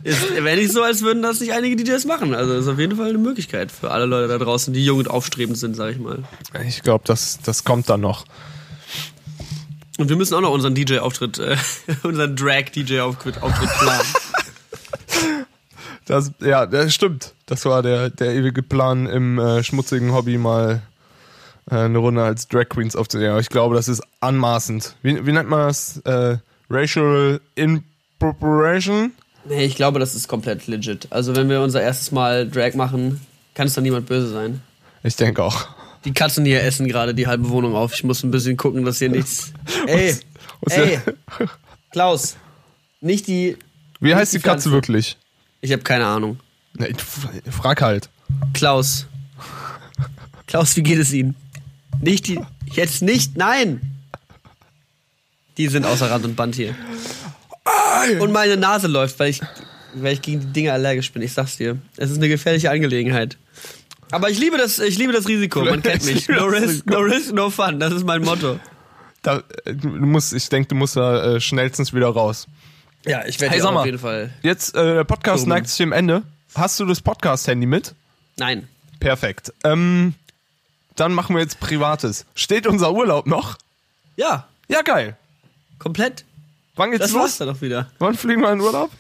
Ist, wäre nicht so, als würden das nicht einige DJs machen. Also das ist auf jeden Fall eine Möglichkeit für alle Leute da draußen, die jung und aufstrebend sind, sag ich mal. Ich glaube, das, das kommt dann noch. Und wir müssen auch noch unseren DJ-Auftritt, äh, unseren Drag-DJ-Auftritt Auftritt planen. Das, ja, das stimmt. Das war der, der ewige Plan im äh, schmutzigen Hobby mal eine Runde als Drag Queens aufzunehmen. Aber ich glaube, das ist anmaßend. Wie, wie nennt man das? Äh, Racial Incorporation? nee, ich glaube, das ist komplett legit. Also wenn wir unser erstes Mal Drag machen, kann es dann niemand böse sein. Ich denke auch. Die Katzen hier essen gerade die halbe Wohnung auf. Ich muss ein bisschen gucken, dass hier nichts... Ey, Was- ey, Klaus, nicht die... Wie heißt die die. Katze wirklich? Ich habe keine Ahnung. Nee, frag halt. Klaus. Klaus, wie geht es Ihnen? Nicht die. Jetzt nicht, nein! Die sind außer Rand und Band hier. Und meine Nase läuft, weil ich, weil ich gegen die Dinge allergisch bin. Ich sag's dir. Es ist eine gefährliche Angelegenheit. Aber ich liebe das, ich liebe das Risiko. Man kennt mich. No risk, no risk, no fun. Das ist mein Motto. Da, äh, du musst, ich denke, du musst da äh, schnellstens wieder raus. Ja, ich werde Hey, auf jeden Fall. Jetzt, äh, der Podcast neigt sich dem Ende. Hast du das Podcast-Handy mit? Nein. Perfekt. Ähm, dann machen wir jetzt Privates. Steht unser Urlaub noch? Ja, Ja, geil. komplett. Wann geht's Das war's los? dann doch wieder. Wann fliegen wir in Urlaub?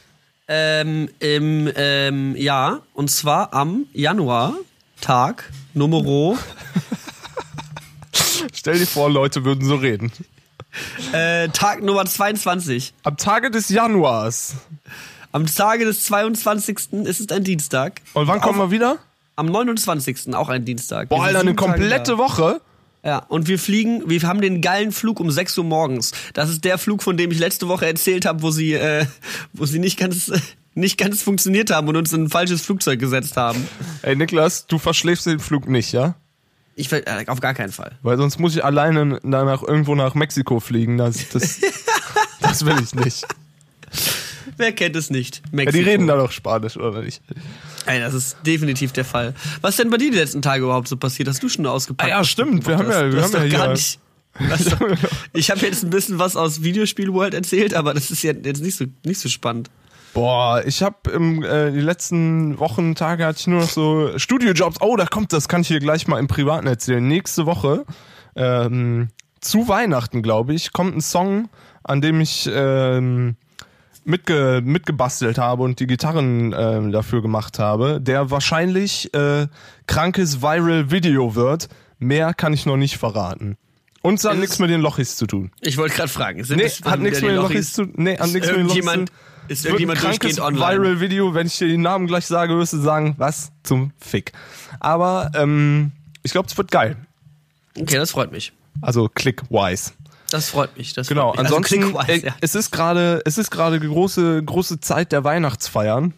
Ähm, im ähm, ja, und zwar am Januar, Tag Numero Stell dir vor, Leute würden so reden. äh, Tag Nummer 22. Am Tage des Januars. Am Tage des 22. ist es ein Dienstag. Und wann kommen wir wieder? Am 29. auch ein Dienstag. Boah, Alter, eine komplette. Woche. Ja, und wir fliegen, wir haben den geilen Flug um 6 Uhr morgens. Das ist der Flug, von dem ich letzte Woche erzählt habe, wo sie, äh, wo sie nicht ganz, nicht ganz funktioniert haben und uns in ein falsches Flugzeug gesetzt haben. Ey, Niklas, du verschläfst den Flug nicht, ja? Ich ver- äh, auf gar keinen Fall. Weil sonst muss ich alleine danach irgendwo nach Mexiko fliegen. Das, das, das will ich nicht. Wer kennt es nicht? Ja, die Mexiko. reden da doch Spanisch, oder nicht? Ey, das ist definitiv der Fall. Was ist denn bei dir die letzten Tage überhaupt so passiert? Hast du schon ausgepackt? Ah ja, stimmt. Wir haben ja- wir haben ja gar nicht. Doch, ich habe jetzt ein bisschen was aus Videospiel World erzählt, aber das ist ja jetzt nicht so, nicht so spannend. Boah, ich habe im äh, die letzten Wochen, Tage hatte ich nur noch so Studiojobs. Oh, da kommt das, kann ich hier gleich mal im Privaten erzählen. Nächste Woche ähm, zu Weihnachten, glaube ich, kommt ein Song, an dem ich ähm, mitge mitgebastelt habe und die Gitarren äh, dafür gemacht habe, der wahrscheinlich äh, krankes Viral Video wird. Mehr kann ich noch nicht verraten. Und es hat nichts mit den Lochis zu tun. Ich wollte gerade fragen. Sind Nee, hat nichts mit den Lochis zu Nee, hat nichts mit den Lochis zu tun. ist irgendjemand ein krankes online? Viral Video, wenn ich dir den Namen gleich sage, wirst du sagen, was zum Fick. Aber ähm, ich glaube, es wird geil. Okay, das freut mich. Also click-wise. Das freut mich. Das Genau. mich. Ansonsten, also, Clickwise, äh, ja. es ist gerade, es ist gerade große, große Zeit der Weihnachtsfeiern.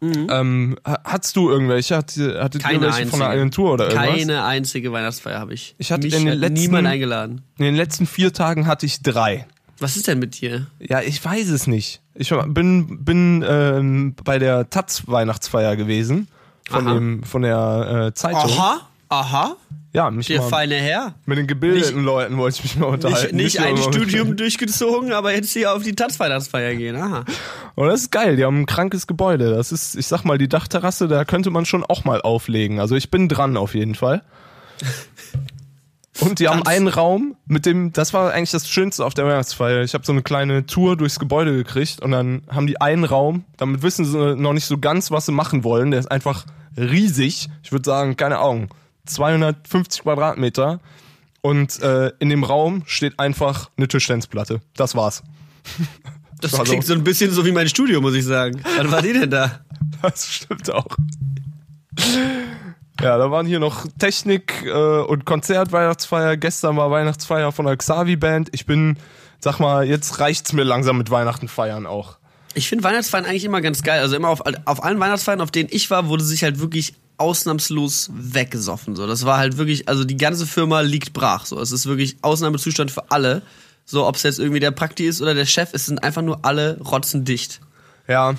Ähm, ha- hattest du irgendwelche? Hat, hattet ihr Keine welche einzige. von der Agentur oder irgendwas? Keine einzige Weihnachtsfeier habe ich. Ich hatte Mich in den letzten- niemand eingeladen. In den letzten vier Tagen hatte ich drei. Was ist denn mit dir? Ja, ich weiß es nicht. Ich bin, bin ähm, bei der Taz Weihnachtsfeier gewesen. Von, Aha. dem, von der äh, Zeitung. Aha, aha, Ja, mich der mal, feine Herr. mit den gebildeten Leuten wollte ich mich mal Nicht, unterhalten. nicht ein Studium durchgezogen, aber jetzt hier auf die Taz-Weihnachtsfeier gehen. Aha. Und das ist geil, die haben ein krankes Gebäude. Das ist, ich sag mal, die Dachterrasse, da könnte man schon auch mal auflegen. Also ich bin dran auf jeden Fall. Und die haben einen Raum mit dem, das war eigentlich das Schönste auf der Weihnachtsfeier. Ich habe so eine kleine Tour durchs Gebäude gekriegt und dann haben die einen Raum, damit wissen sie noch nicht so ganz, was sie machen wollen. Der ist einfach riesig. Ich würde sagen, keine Ahnung, 250 Quadratmeter. Und äh, in dem Raum steht einfach eine Tischtennisplatte. Das war's. Das Also- klingt so ein bisschen so wie mein Studio, muss ich sagen. Wann war die denn da? Das stimmt auch. Ja, da waren hier noch Technik äh, und Konzert, Weihnachtsfeier. Gestern war Weihnachtsfeier von der Xavi Band. Ich bin, sag mal, jetzt reicht's mir langsam mit Weihnachten feiern auch. Ich finde Weihnachtsfeiern eigentlich immer ganz geil. Also immer auf, auf allen Weihnachtsfeiern, auf denen ich war, wurde sich halt wirklich ausnahmslos weggesoffen. So, das war halt wirklich, also die ganze Firma liegt brach. So, es ist wirklich Ausnahmezustand für alle. So, ob es jetzt irgendwie der Prakti ist oder der Chef, es sind einfach nur alle rotzendicht. Ja,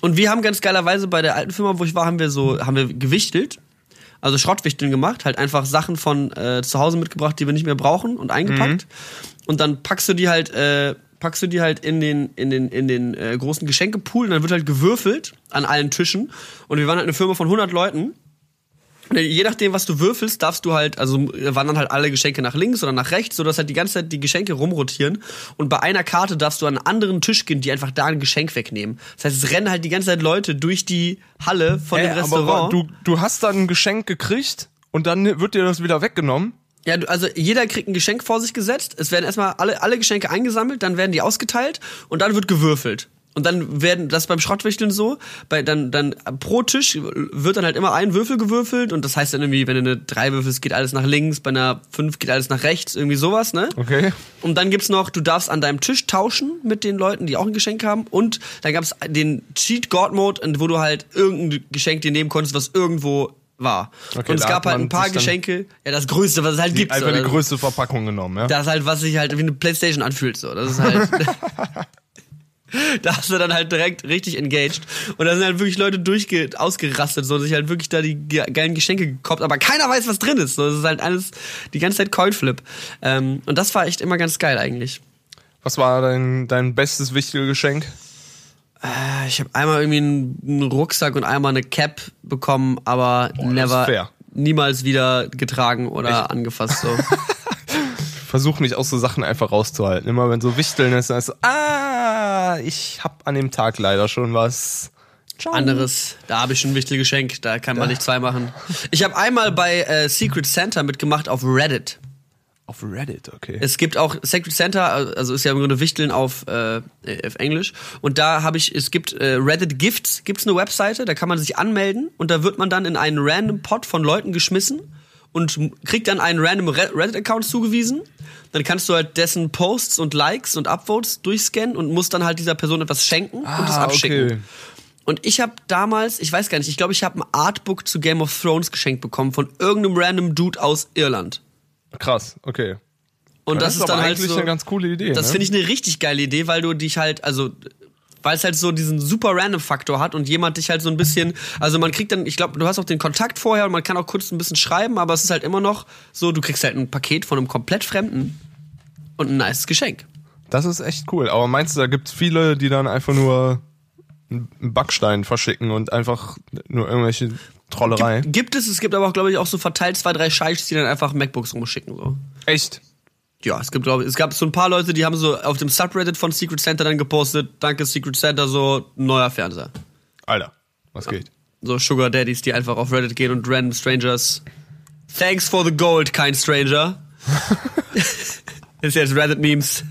Und wir haben ganz geilerweise bei der alten Firma, wo ich war, haben wir so, haben wir gewichtelt. Also Schrottwichteln gemacht, halt einfach Sachen von äh, zu Hause mitgebracht, die wir nicht mehr brauchen und eingepackt. Und dann packst du die halt, äh, packst du die halt in den, in den, in den äh, großen Geschenkepool und dann wird halt gewürfelt an allen Tischen. Und wir waren halt eine Firma von 100 Leuten. Und Je nachdem, was du würfelst, darfst du halt, also äh, wandern halt alle Geschenke nach links oder nach rechts, sodass halt die ganze Zeit die Geschenke rumrotieren. Und bei einer Karte darfst du an einen anderen Tisch gehen, die einfach da ein Geschenk wegnehmen. Das heißt, es rennen halt die ganze Zeit Leute durch die Halle von Ey, dem aber Restaurant. du, du hast dann ein Geschenk gekriegt und dann wird dir das wieder weggenommen. Ja, also jeder kriegt ein Geschenk vor sich gesetzt. Es werden erstmal alle, alle Geschenke eingesammelt, dann werden die ausgeteilt und dann wird gewürfelt. Und dann werden, das ist beim Schrottwichteln so, bei, dann, dann pro Tisch wird dann halt immer ein Würfel gewürfelt und das heißt dann irgendwie, wenn du eine 3 würfelst, geht alles nach links, bei einer 5 geht alles nach rechts, irgendwie sowas, ne? Okay. Und dann gibt's noch, du darfst an deinem Tisch tauschen mit den Leuten, die auch ein Geschenk haben. Und dann gab's den Cheat God Mode, wo du halt irgendein Geschenk dir nehmen konntest, was irgendwo war. Okay, und es gab halt ein paar Geschenke, ja, das Größte, was es halt gibt. Einfach so. die größte Verpackung genommen, ja. Das ist halt, was sich halt wie eine Playstation anfühlt. So. Das ist halt. da hast du dann halt direkt richtig engaged. Und da sind halt wirklich Leute durchge ausgerastet, so sich halt wirklich da die ge geilen Geschenke gekoppt, aber keiner weiß, was drin ist. So, das ist halt alles die ganze Zeit Coinflip. Ähm, und das war echt immer ganz geil eigentlich. Was war dein, dein bestes wichtiges Geschenk? Äh, Ich habe einmal irgendwie einen, Rucksack und einmal eine Cap bekommen, aber ist never, niemals wieder getragen oder angefasst. So. Versuch mich aus so Sachen einfach rauszuhalten. Immer wenn so Wichteln ist, dann ist so, ah, ich hab an dem Tag leider schon was. Ciao. anderes. Da habe ich schon ein wichtiges Geschenk, da kann man nicht zwei machen. Ich habe einmal bei äh, Secret Santa mitgemacht auf Reddit. Auf Reddit, okay. Es gibt auch Secret Santa, also ist ja im Grunde Wichteln auf, äh, auf Englisch. Und da habe ich, es gibt äh, Reddit Gifts, gibt's eine Webseite, da kann man sich anmelden und da wird man dann in einen random Pot von Leuten geschmissen und kriegt dann einen random Re- Reddit-Account zugewiesen. Dann kannst du halt dessen Posts und Likes und Upvotes durchscannen und musst dann halt dieser Person etwas schenken und es Ah, abschicken. okay. Und ich habe damals, ich weiß gar nicht, ich glaube, ich habe ein Artbook zu Game of Thrones geschenkt bekommen von irgendeinem random Dude aus Irland. Krass, okay. Und das, ist dann halt so, eine ganz coole Idee. Das ne? finde ich eine richtig geile Idee, weil du dich halt, also weil es halt so diesen super random Faktor hat und jemand dich halt so ein bisschen, also man kriegt dann, ich glaube, du hast auch den Kontakt vorher und man kann auch kurz ein bisschen schreiben, aber es ist halt immer noch so, du kriegst halt ein Paket von einem komplett Fremden und ein nice Geschenk. Das ist echt cool. Aber meinst du, da gibt's viele, die dann einfach nur einen Backstein verschicken und einfach nur irgendwelche Trollerei? Gibt, gibt es, es gibt aber auch, glaube ich, auch so verteilt zwei, drei Scheichs, die dann einfach MacBooks rumschicken, so. Echt? Ja, es gibt, glaube ich, es gab so ein paar Leute, die haben so auf dem Subreddit von Secret Center dann gepostet, danke Secret Center, so neuer Fernseher. Alter, was geht? So Sugar Daddies, die einfach auf Reddit gehen und random Strangers. Thanks for the gold, kind stranger. ist jetzt Reddit-Memes.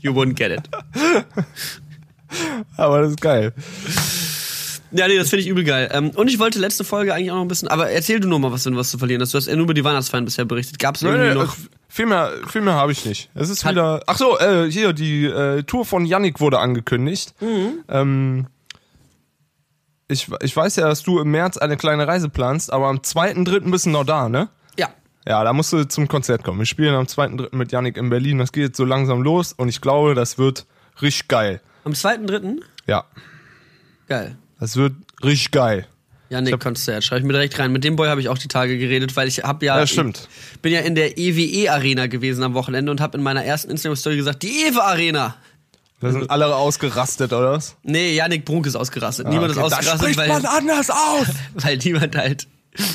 You wouldn't get it. Aber das ist geil. Ja, nee, das finde ich übel geil. Ähm, und ich wollte letzte Folge eigentlich auch noch ein bisschen, aber erzähl du nur mal was, wenn du was zu verlieren hast. Du hast ja nur über die Weihnachtsfeiern bisher berichtet. Gab es irgendwie Nee, nee, noch? äh, viel mehr, viel mehr habe ich nicht. Es ist Hat- wieder. Ach so, äh, hier die äh, Tour von Yannick wurde angekündigt. Mhm. Ähm, ich, ich weiß ja, dass du im März eine kleine Reise planst, aber am 2.3. bist du noch da, ne? Ja. Ja, da musst du zum Konzert kommen. Wir spielen am 2.3. mit Yannick in Berlin. Das geht jetzt so langsam los und ich glaube, das wird richtig geil. Am 2.3. Ja, Geil. das wird richtig geil. Ja, nee, Konzert. Schreibe ich mir direkt rein. Mit dem Boy habe ich auch die Tage geredet, weil ich habe ja, Ja, stimmt. Ich bin ja in der EWE Arena gewesen am Wochenende und habe in meiner ersten Instagram Story gesagt, die Ewe Arena. Da sind alle ausgerastet, oder was? Nee, Janik Brunk ist ausgerastet. Niemand ist Okay, da ausgerastet, spricht weil, man anders aus. weil niemand halt,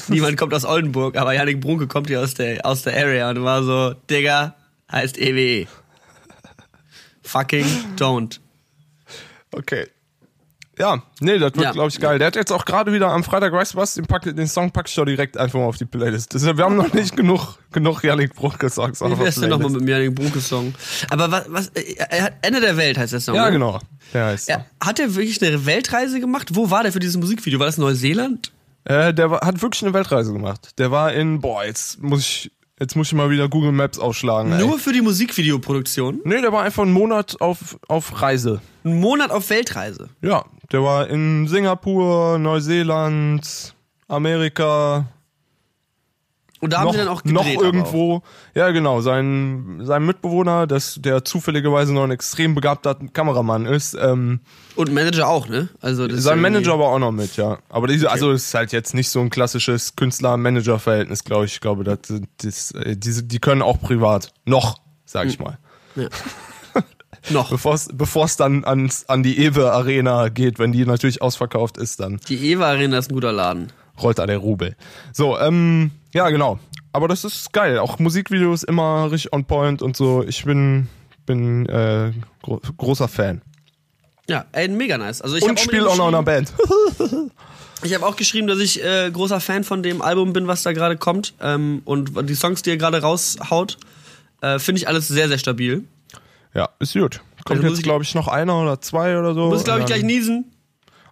niemand kommt aus Oldenburg, aber Janik Brunke kommt hier aus der, aus der Area und war so, Digga, heißt EWE. Fucking don't. Okay. Ja, nee, das wird, Ja. glaube ich, geil. Der hat jetzt auch gerade wieder am Freitag, weißt du was, den, pack, den Song pack ich doch direkt einfach mal auf die Playlist. Das wir haben noch nicht genug, genug Yannick Brunke-Songs auf Wie wär's denn nochmal mit dem Janik Brunke Song? Aber was, was, äh, er hat Ende der Welt heißt der Song. Ja, ne? genau. Der heißt Ja, hat er wirklich eine Weltreise gemacht? Wo war der für dieses Musikvideo? War das Neuseeland? Äh, der war, hat wirklich eine Weltreise gemacht. Der war in, boah, jetzt muss ich, jetzt muss ich mal wieder Google Maps aufschlagen. Ey. Nur für die Musikvideoproduktion? Nee, der war einfach einen Monat auf, auf Reise. Einen Monat auf Weltreise. Ja, der war in Singapur, Neuseeland, Amerika, Und da haben noch, sie dann auch noch gedreht. aber irgendwo. Ja, genau. Sein, sein Mitbewohner, das, der zufälligerweise noch ein extrem begabter Kameramann ist, ähm, Auch. Und Manager auch, ne? Also sein Manager war auch noch mit, ja. Aber diese, also es ist halt jetzt nicht so ein klassisches Künstler-Manager-Verhältnis, glaube ich. Ich glaube, das, das, äh, diese, die können auch privat. Noch, sag ich mal. Noch. Bevor es dann ans, an die Ewe Arena geht, wenn die natürlich ausverkauft ist, dann Die Eva Arena ist ein guter Laden. Rollt da der Rubel. So, ähm, ja, genau. Aber das ist geil. Auch Musikvideos immer richtig on point und so. Ich bin, bin äh, gro großer Fan. Ja, ey, mega nice. Also ich und spiele auch noch in einer Band. Ich habe auch geschrieben, dass ich äh, großer Fan von dem Album bin, was da gerade kommt. Ähm, und die Songs, die er gerade raushaut, äh, finde ich alles sehr, sehr stabil. ja, ist gut. Kommt Also jetzt, glaube ich, noch einer oder zwei oder so. Muss, glaube ich, gleich niesen.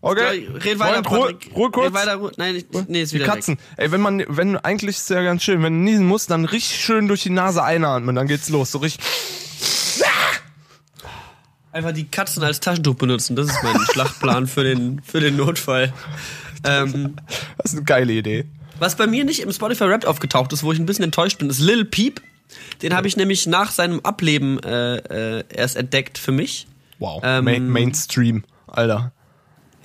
Okay. Red weiter, Ruhe. Ruhe kurz. Red weiter, Ruhe. Nein, ich, nee, ist Die wieder Katzen. Ey, wenn man, wenn, eigentlich ist es ja ganz schön, wenn du niesen musst, dann richtig schön durch die Nase einatmen, dann geht's los. So richtig. weg. Einfach die Katzen als Taschentuch benutzen. Das ist mein Schlachtplan für den, für den Notfall. Ähm, Das ist eine geile Idee. was bei mir nicht im Spotify Rap aufgetaucht ist, wo ich ein bisschen enttäuscht bin, ist Lil Peep. Den habe ich nämlich nach seinem Ableben äh, äh, erst entdeckt für mich. Wow. Ähm, Main Mainstream, Alter.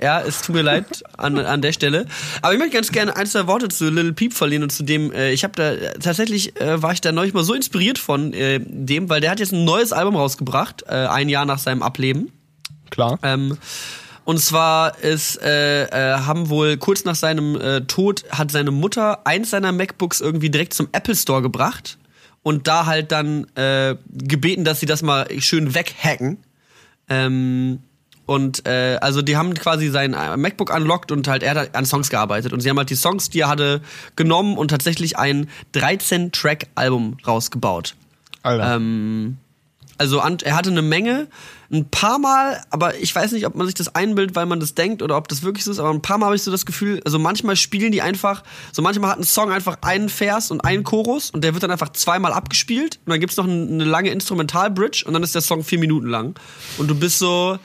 Ja, es tut mir leid an, an der Stelle. Aber ich möchte ganz gerne ein, zwei Worte zu Little Peep verlieren und zu dem, äh, ich habe da, tatsächlich äh, war ich da neulich mal so inspiriert von äh, dem, weil der hat jetzt ein neues Album rausgebracht, äh, ein Jahr nach seinem Ableben. Klar. Ähm, und zwar ist, äh, äh, haben wohl kurz nach seinem äh, Tod hat seine Mutter eins seiner MacBooks irgendwie direkt zum Apple Store gebracht und da halt dann äh, gebeten, dass sie das mal schön weghacken. Ähm, und äh, also die haben quasi sein äh, MacBook unlocked und halt er hat an Songs gearbeitet und sie haben halt die Songs, die er hatte, genommen und tatsächlich ein 13-Track-Album rausgebaut. Alter. Ähm, also er hatte eine Menge, ein paar Mal, aber ich weiß nicht, ob man sich das einbildet, weil man das denkt oder ob das wirklich so ist, aber ein paar Mal habe ich so das Gefühl, also manchmal spielen die einfach, so manchmal hat ein Song einfach einen Vers und einen Chorus und der wird dann einfach zweimal abgespielt und dann gibt's noch ein- eine lange Instrumentalbridge und dann ist der Song vier Minuten lang und du bist so,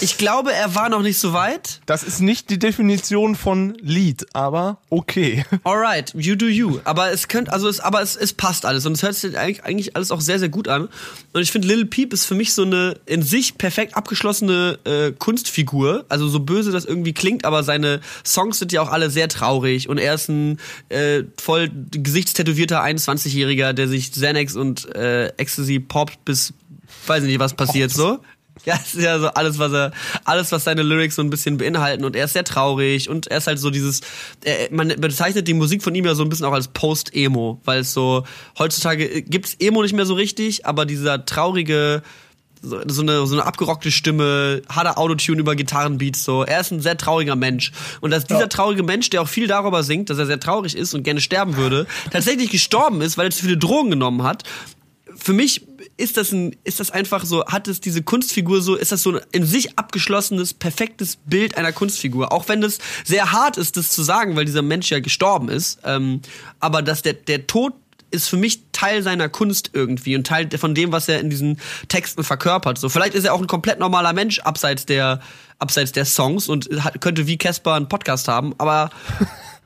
Ich glaube, er war noch nicht so weit. Das ist nicht die Definition von Lied, aber okay. Alright, you do you. Aber es könnte, also es, aber es, es passt alles und es hört sich eigentlich, eigentlich alles auch sehr, sehr gut an. Und ich finde, Little Peep ist für mich so eine in sich perfekt abgeschlossene äh, Kunstfigur. Also so böse das irgendwie klingt, aber seine Songs sind ja auch alle sehr traurig und er ist ein äh, voll gesichtstätowierter 21-Jähriger, der sich Xanax und äh, Ecstasy poppt bis weiß nicht, was passiert so. Ja, ist ja so alles, was er, alles, was seine Lyrics so ein bisschen beinhalten und er ist sehr traurig und er ist halt so dieses, er, man bezeichnet die Musik von ihm ja so ein bisschen auch als Post-Emo, weil es so, heutzutage gibt's Emo nicht mehr so richtig, aber dieser traurige, so, so eine, so eine abgerockte Stimme, harter Autotune über Gitarrenbeats, so. Er ist ein sehr trauriger Mensch. Und dass dieser traurige Mensch, der auch viel darüber singt, dass er sehr traurig ist und gerne sterben würde, tatsächlich gestorben ist, weil er zu viele Drogen genommen hat, für mich ist das ein, ist das einfach so, hat es diese Kunstfigur so, ist das so ein in sich abgeschlossenes, perfektes Bild einer Kunstfigur. Auch wenn das sehr hart ist, das zu sagen, weil dieser Mensch ja gestorben ist. Ähm, aber dass der, der Tod ist für mich Teil seiner Kunst irgendwie und Teil von dem, was er in diesen Texten verkörpert. So, vielleicht ist er auch ein komplett normaler Mensch abseits der, abseits der Songs und hat, könnte wie Casper einen Podcast haben, aber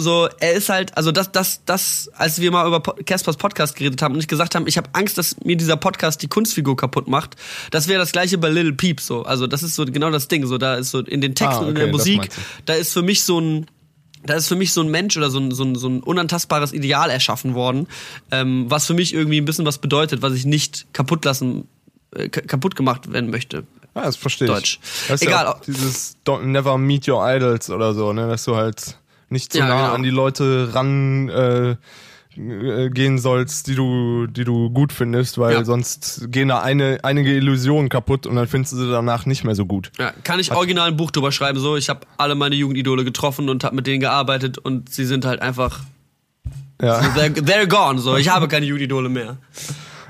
so, er ist halt, also das, das, das, als wir mal über Caspers Podcast geredet haben und ich gesagt haben, ich habe Angst, dass mir dieser Podcast die Kunstfigur kaputt macht, das wäre das gleiche bei Little Peep so. Also das ist so genau das Ding. So, da ist so in den Texten Ah, und in okay, der Musik, da ist für mich so ein, da ist für mich so ein Mensch oder so ein, so ein, so ein unantastbares Ideal erschaffen worden, ähm, was für mich irgendwie ein bisschen was bedeutet, was ich nicht kaputt lassen, äh, ka- kaputt gemacht werden möchte. Ja, das verstehe ich. Deutsch. Das ist Egal. Ja dieses Don't never meet your idols oder so, ne? Dass du halt nicht so Ja, nah genau. an die Leute ran äh, äh, gehen sollst, die du, die du gut findest, weil Ja. sonst gehen da eine, einige Illusionen kaputt und dann findest du sie danach nicht mehr so gut. Ja, kann ich original ein Buch drüber schreiben, so, ich habe alle meine Jugendidole getroffen und habe mit denen gearbeitet und sie sind halt einfach Ja, They're, they're gone, so. Ich habe keine Jugendidole mehr.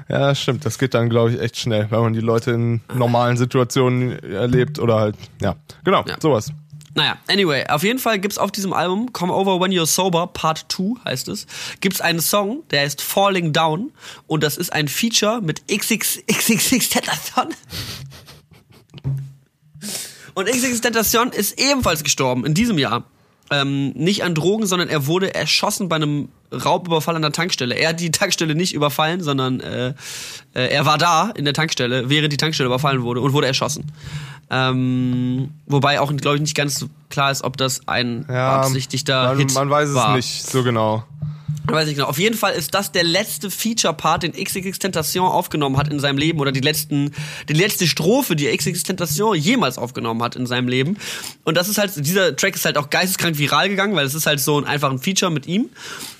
ja stimmt. Das geht dann, glaube ich, echt schnell, wenn man die Leute in normalen Situationen erlebt oder halt, ja, genau, Ja. sowas. Naja, anyway, auf jeden Fall gibt's auf diesem Album Come Over When You're Sober, Part 2 heißt es, gibt's einen Song, der heißt Falling Down und das ist ein Feature mit XXXXX Tentacion. Und XXX Tentacion ist ebenfalls gestorben in diesem Jahr. Ähm, nicht an Drogen, sondern er wurde erschossen bei einem Raubüberfall an der Tankstelle. Er hat die Tankstelle nicht überfallen, sondern äh, äh, er war da in der Tankstelle, während die Tankstelle überfallen wurde und wurde erschossen. Ähm, wobei auch, glaube ich, nicht ganz so klar ist, ob das ein Ja, beabsichtigter man, Hit man weiß es war. nicht so genau. Weiß ich genau. Auf jeden Fall ist das der letzte Feature-Part, den XXX Tentation aufgenommen hat in seinem Leben oder die letzten, die letzte Strophe, die XXX Tentation jemals aufgenommen hat in seinem Leben. Und das ist halt, dieser Track ist halt auch geisteskrank viral gegangen, weil es ist halt so ein einfach ein Feature mit ihm.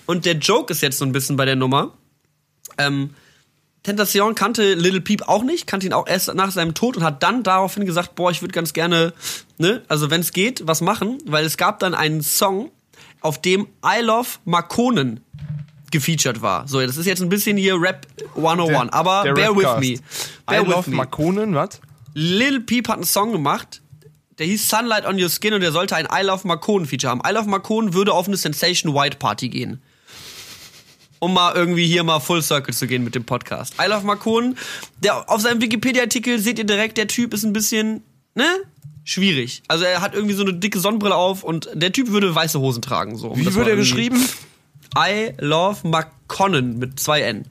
Und der Joke ist jetzt so ein bisschen bei der Nummer. Ähm, Tentation kannte Little Peep auch nicht, kannte ihn auch erst nach seinem Tod und hat dann daraufhin gesagt, boah, ich würde ganz gerne, ne, also wenn es geht, was machen, weil es gab dann einen Song, auf dem I Love Marconen gefeatured war. So, das ist jetzt ein bisschen hier Rap 101, aber der bear with me. Bear I with love me. Marconen, was? Lil Peep hat einen Song gemacht, der hieß Sunlight on Your Skin und der sollte ein I Love Marconen Feature haben. I Love Marconen würde auf eine Sensation White Party gehen. Um mal irgendwie hier mal Full Circle zu gehen mit dem Podcast. I Love Marconen, der auf seinem Wikipedia-Artikel seht ihr direkt, der Typ ist ein bisschen, ne? Schwierig. Also er hat irgendwie so eine dicke Sonnenbrille auf und der Typ würde weiße Hosen tragen. So, Wie wird er geschrieben? I love McConnen mit zwei N.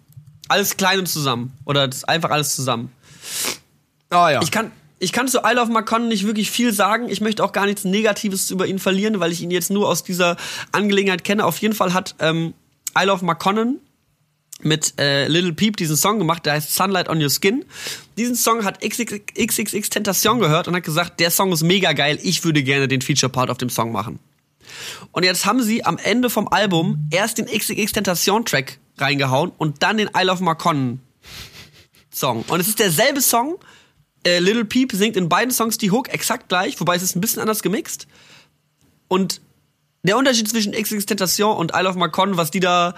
Alles klein und zusammen. Oder das ist einfach alles zusammen. Ah ja. Ich kann, ich kann zu I Love McConnen nicht wirklich viel sagen. Ich möchte auch gar nichts Negatives über ihn verlieren, weil ich ihn jetzt nur aus dieser Angelegenheit kenne. Auf jeden Fall hat ähm, I Love McConnen mit äh, Little Peep diesen Song gemacht, der heißt Sunlight on Your Skin. Diesen Song hat XXX Tentation gehört und hat gesagt, der Song ist mega geil, ich würde gerne den Feature-Part auf dem Song machen. Und jetzt haben sie am Ende vom Album erst den XXX Tentation Track reingehauen und dann den I Love Marconnen Song. Und es ist derselbe Song. Äh, Little Peep singt in beiden Songs die Hook exakt gleich, wobei es ist ein bisschen anders gemixt. Und der Unterschied zwischen XXX Tentation und I Love Marconnen, was die da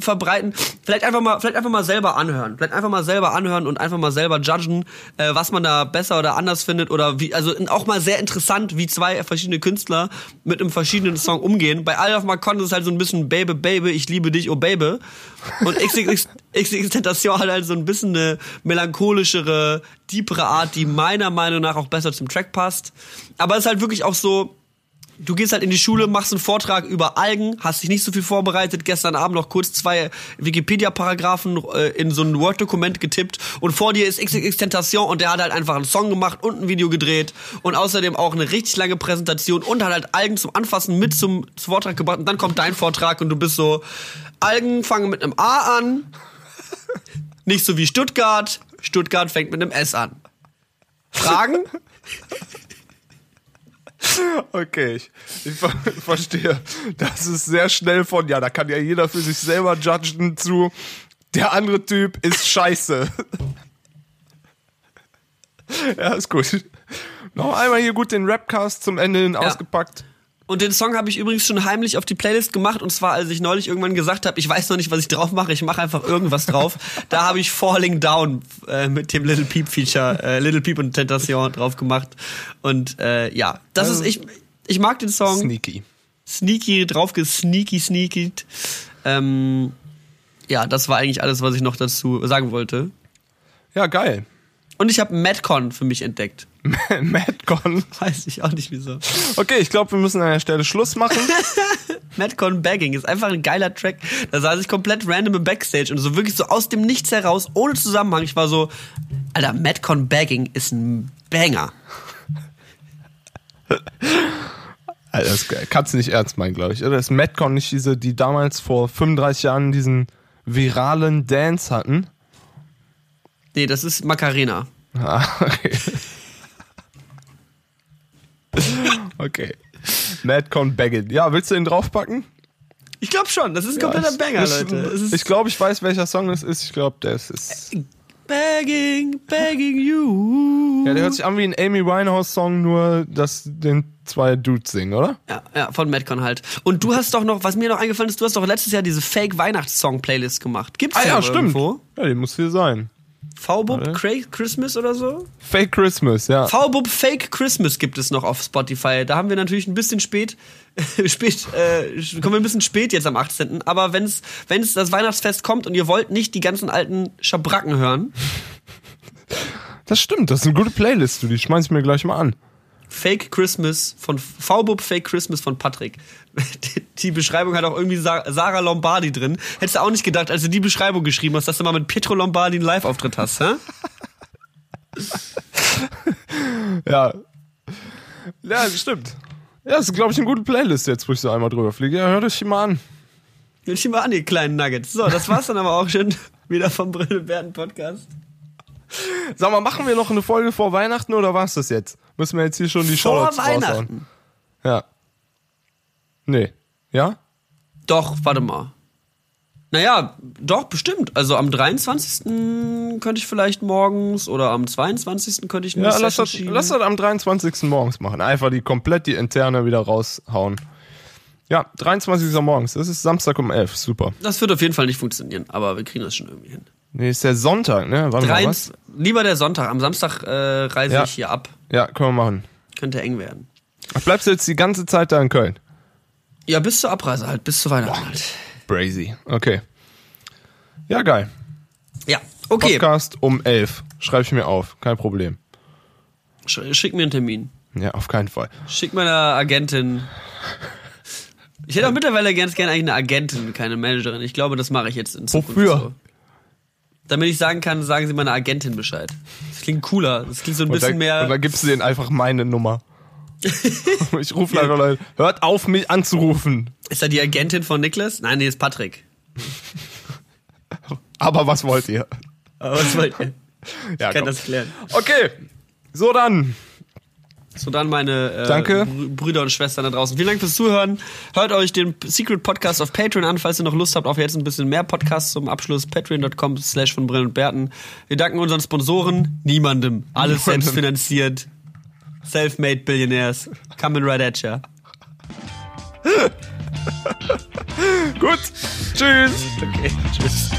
verbreiten. Vielleicht einfach mal, vielleicht einfach mal selber anhören. Vielleicht einfach mal selber anhören und einfach mal selber judgen, äh, was man da besser oder anders findet oder wie, also auch mal sehr interessant, wie zwei verschiedene Künstler mit einem verschiedenen Song umgehen. Bei All of My Con ist es halt so ein bisschen Baby, Baby, ich liebe dich, oh Baby. Und XXX, XXX Tentation hat halt so ein bisschen eine melancholischere, deepere Art, die meiner Meinung nach auch besser zum Track passt. Aber es ist halt wirklich auch so, du gehst halt in die Schule, machst einen Vortrag über Algen, hast dich nicht so viel vorbereitet, gestern Abend noch kurz zwei Wikipedia-Paragraphen äh, in so ein Word-Dokument getippt und vor dir ist XXX Tentation und der hat halt einfach einen Song gemacht und ein Video gedreht und außerdem auch eine richtig lange Präsentation und hat halt Algen zum Anfassen mit zum, zum Vortrag gebracht und dann kommt dein Vortrag und du bist so, Algen fangen mit einem A an, nicht so wie Stuttgart, Stuttgart fängt mit einem S an. Fragen? Okay, ich, ich ver verstehe. Das ist sehr schnell von, ja, da kann ja jeder für sich selber judgen zu, der andere Typ ist scheiße. ja, ist gut. Noch einmal hier gut den Rapcast zum Ende hin Ja. ausgepackt. Und den Song habe ich übrigens schon heimlich auf die Playlist gemacht. Und zwar, als ich neulich irgendwann gesagt habe, ich weiß noch nicht, was ich drauf mache, ich mache einfach irgendwas drauf. da habe ich Falling Down äh, mit dem Little Peep Feature, äh, Little Peep und Tentation drauf gemacht. Und äh, ja, das Also- ist, ich, ich mag den Song. Sneaky. Sneaky, drauf gesneaky, sneaky. Ähm, ja, das war eigentlich alles, was ich noch dazu sagen wollte. Ja, geil. Und ich habe Madcon für mich entdeckt. Madcon. Weiß ich auch nicht wieso. Okay, ich glaube, wir müssen an der Stelle Schluss machen. Madcon Bagging ist einfach ein geiler Track. Da saß ich komplett random im Backstage und so wirklich so aus dem Nichts heraus, ohne Zusammenhang. Ich war so, Alter, Madcon Bagging ist ein Banger. Alter, das kannst du nicht ernst meinen, glaube ich. Oder ist Madcon nicht diese, die damals vor 35 Jahren diesen viralen Dance hatten? Nee, das ist Macarena. Ah, okay. okay. Madcon Baggett. Ja, willst du ihn draufpacken? Ich glaube schon, das ist ein kompletter Ja, Banger, ich, Leute. Ist Ich glaube, ich weiß, welcher Song das ist. Ich glaube, das ist. Bagging, Bagging You. Ja, der hört sich an wie ein Amy Winehouse-Song, nur dass den zwei Dudes singen, oder? Ja, ja, von Madcon halt. Und du hast doch noch, was mir noch eingefallen ist, du hast doch letztes Jahr diese Fake-Weihnachtssong-Playlist gemacht. Gibt's Ah ja, noch stimmt. irgendwo? Ja, die muss hier sein. V-Bub Christmas oder so? Fake Christmas, ja. V-Bub Fake Christmas gibt es noch auf Spotify. Da haben wir natürlich ein bisschen spät, spät, äh, kommen wir ein bisschen spät jetzt am 18. Aber wenn's, wenn's das Weihnachtsfest kommt und ihr wollt nicht die ganzen alten Schabracken hören, Das stimmt, das ist eine gute Playlist, du. Die schmeiß ich mir gleich mal an. Fake Christmas von V-Bub Fake Christmas von Patrick. Die, Beschreibung hat auch irgendwie Sa Sarah Lombardi drin. Hättest du auch nicht gedacht, als du die Beschreibung geschrieben hast, dass du mal mit Pietro Lombardi einen Live-Auftritt hast, hä? Ja. Ja, stimmt. Ja, das ist, glaube ich, eine gute Playlist jetzt, wo ich so einmal drüber fliege. Ja, hört euch die mal an. Hör dich mal an, ihr kleinen Nuggets. So, das war's dann aber auch schon wieder vom Brille Podcast. Sag mal, machen wir noch eine Folge vor Weihnachten oder war's das jetzt? Müssen wir jetzt hier schon die Vor Shoutouts raushauen? Weihnachten. Ja. Nee. Ja? Doch, warte mal. Naja, doch, bestimmt. Also am 23. könnte ich vielleicht morgens oder am 22. könnte ich eine Ja, lass das, lass das am 23. morgens machen. Einfach die komplett die interne wieder raushauen. Ja, 23. morgens. Das ist Samstag um 11. Super. Das wird auf jeden Fall nicht funktionieren, aber wir kriegen das schon irgendwie hin. Nee, ist der Sonntag, ne? Warte mal, was? 23 lieber der Sonntag. Am Samstag äh, reise Ja. ich hier ab. Ja, können wir machen. Könnte eng werden. Ach, bleibst du jetzt die ganze Zeit da in Köln? Ja, bis zur Abreise halt, bis zu Weihnachten halt. Brazy. Okay. Ja, geil. Ja, okay. Podcast um 11. Schreibe ich mir auf. Kein Problem. Sch schick mir einen Termin. Ja, auf keinen Fall. Schick meiner Agentin. Ich hätte auch mittlerweile ganz gerne eigentlich eine Agentin, keine Managerin. Ich glaube, das mache ich jetzt in Zukunft Wofür? so. Damit ich sagen kann, sagen Sie meiner Agentin Bescheid. Das klingt cooler. Das klingt so ein Und bisschen dann, mehr. und dann gibst du denen einfach meine Nummer. ich rufe einfach Leute. Hört auf, mich anzurufen. Ist da die Agentin von Niklas? Nein, nee, ist Patrick. Aber was wollt ihr? Aber was wollt ihr? Ja, Ich kann komm. das klären. Okay. So dann. So dann meine äh, Danke. Brü- Brüder und Schwestern da draußen. Vielen Dank fürs Zuhören. Hört euch den Secret Podcast auf Patreon an, falls ihr noch Lust habt auf jetzt ein bisschen mehr Podcasts zum Abschluss. Patreon.com slash von Brillen und Berten. Wir danken unseren Sponsoren. Niemandem. Alles Niemandem. selbst finanziert. Self-made Billionaires. Coming right at ya. Gut. Tschüss. Okay, tschüss.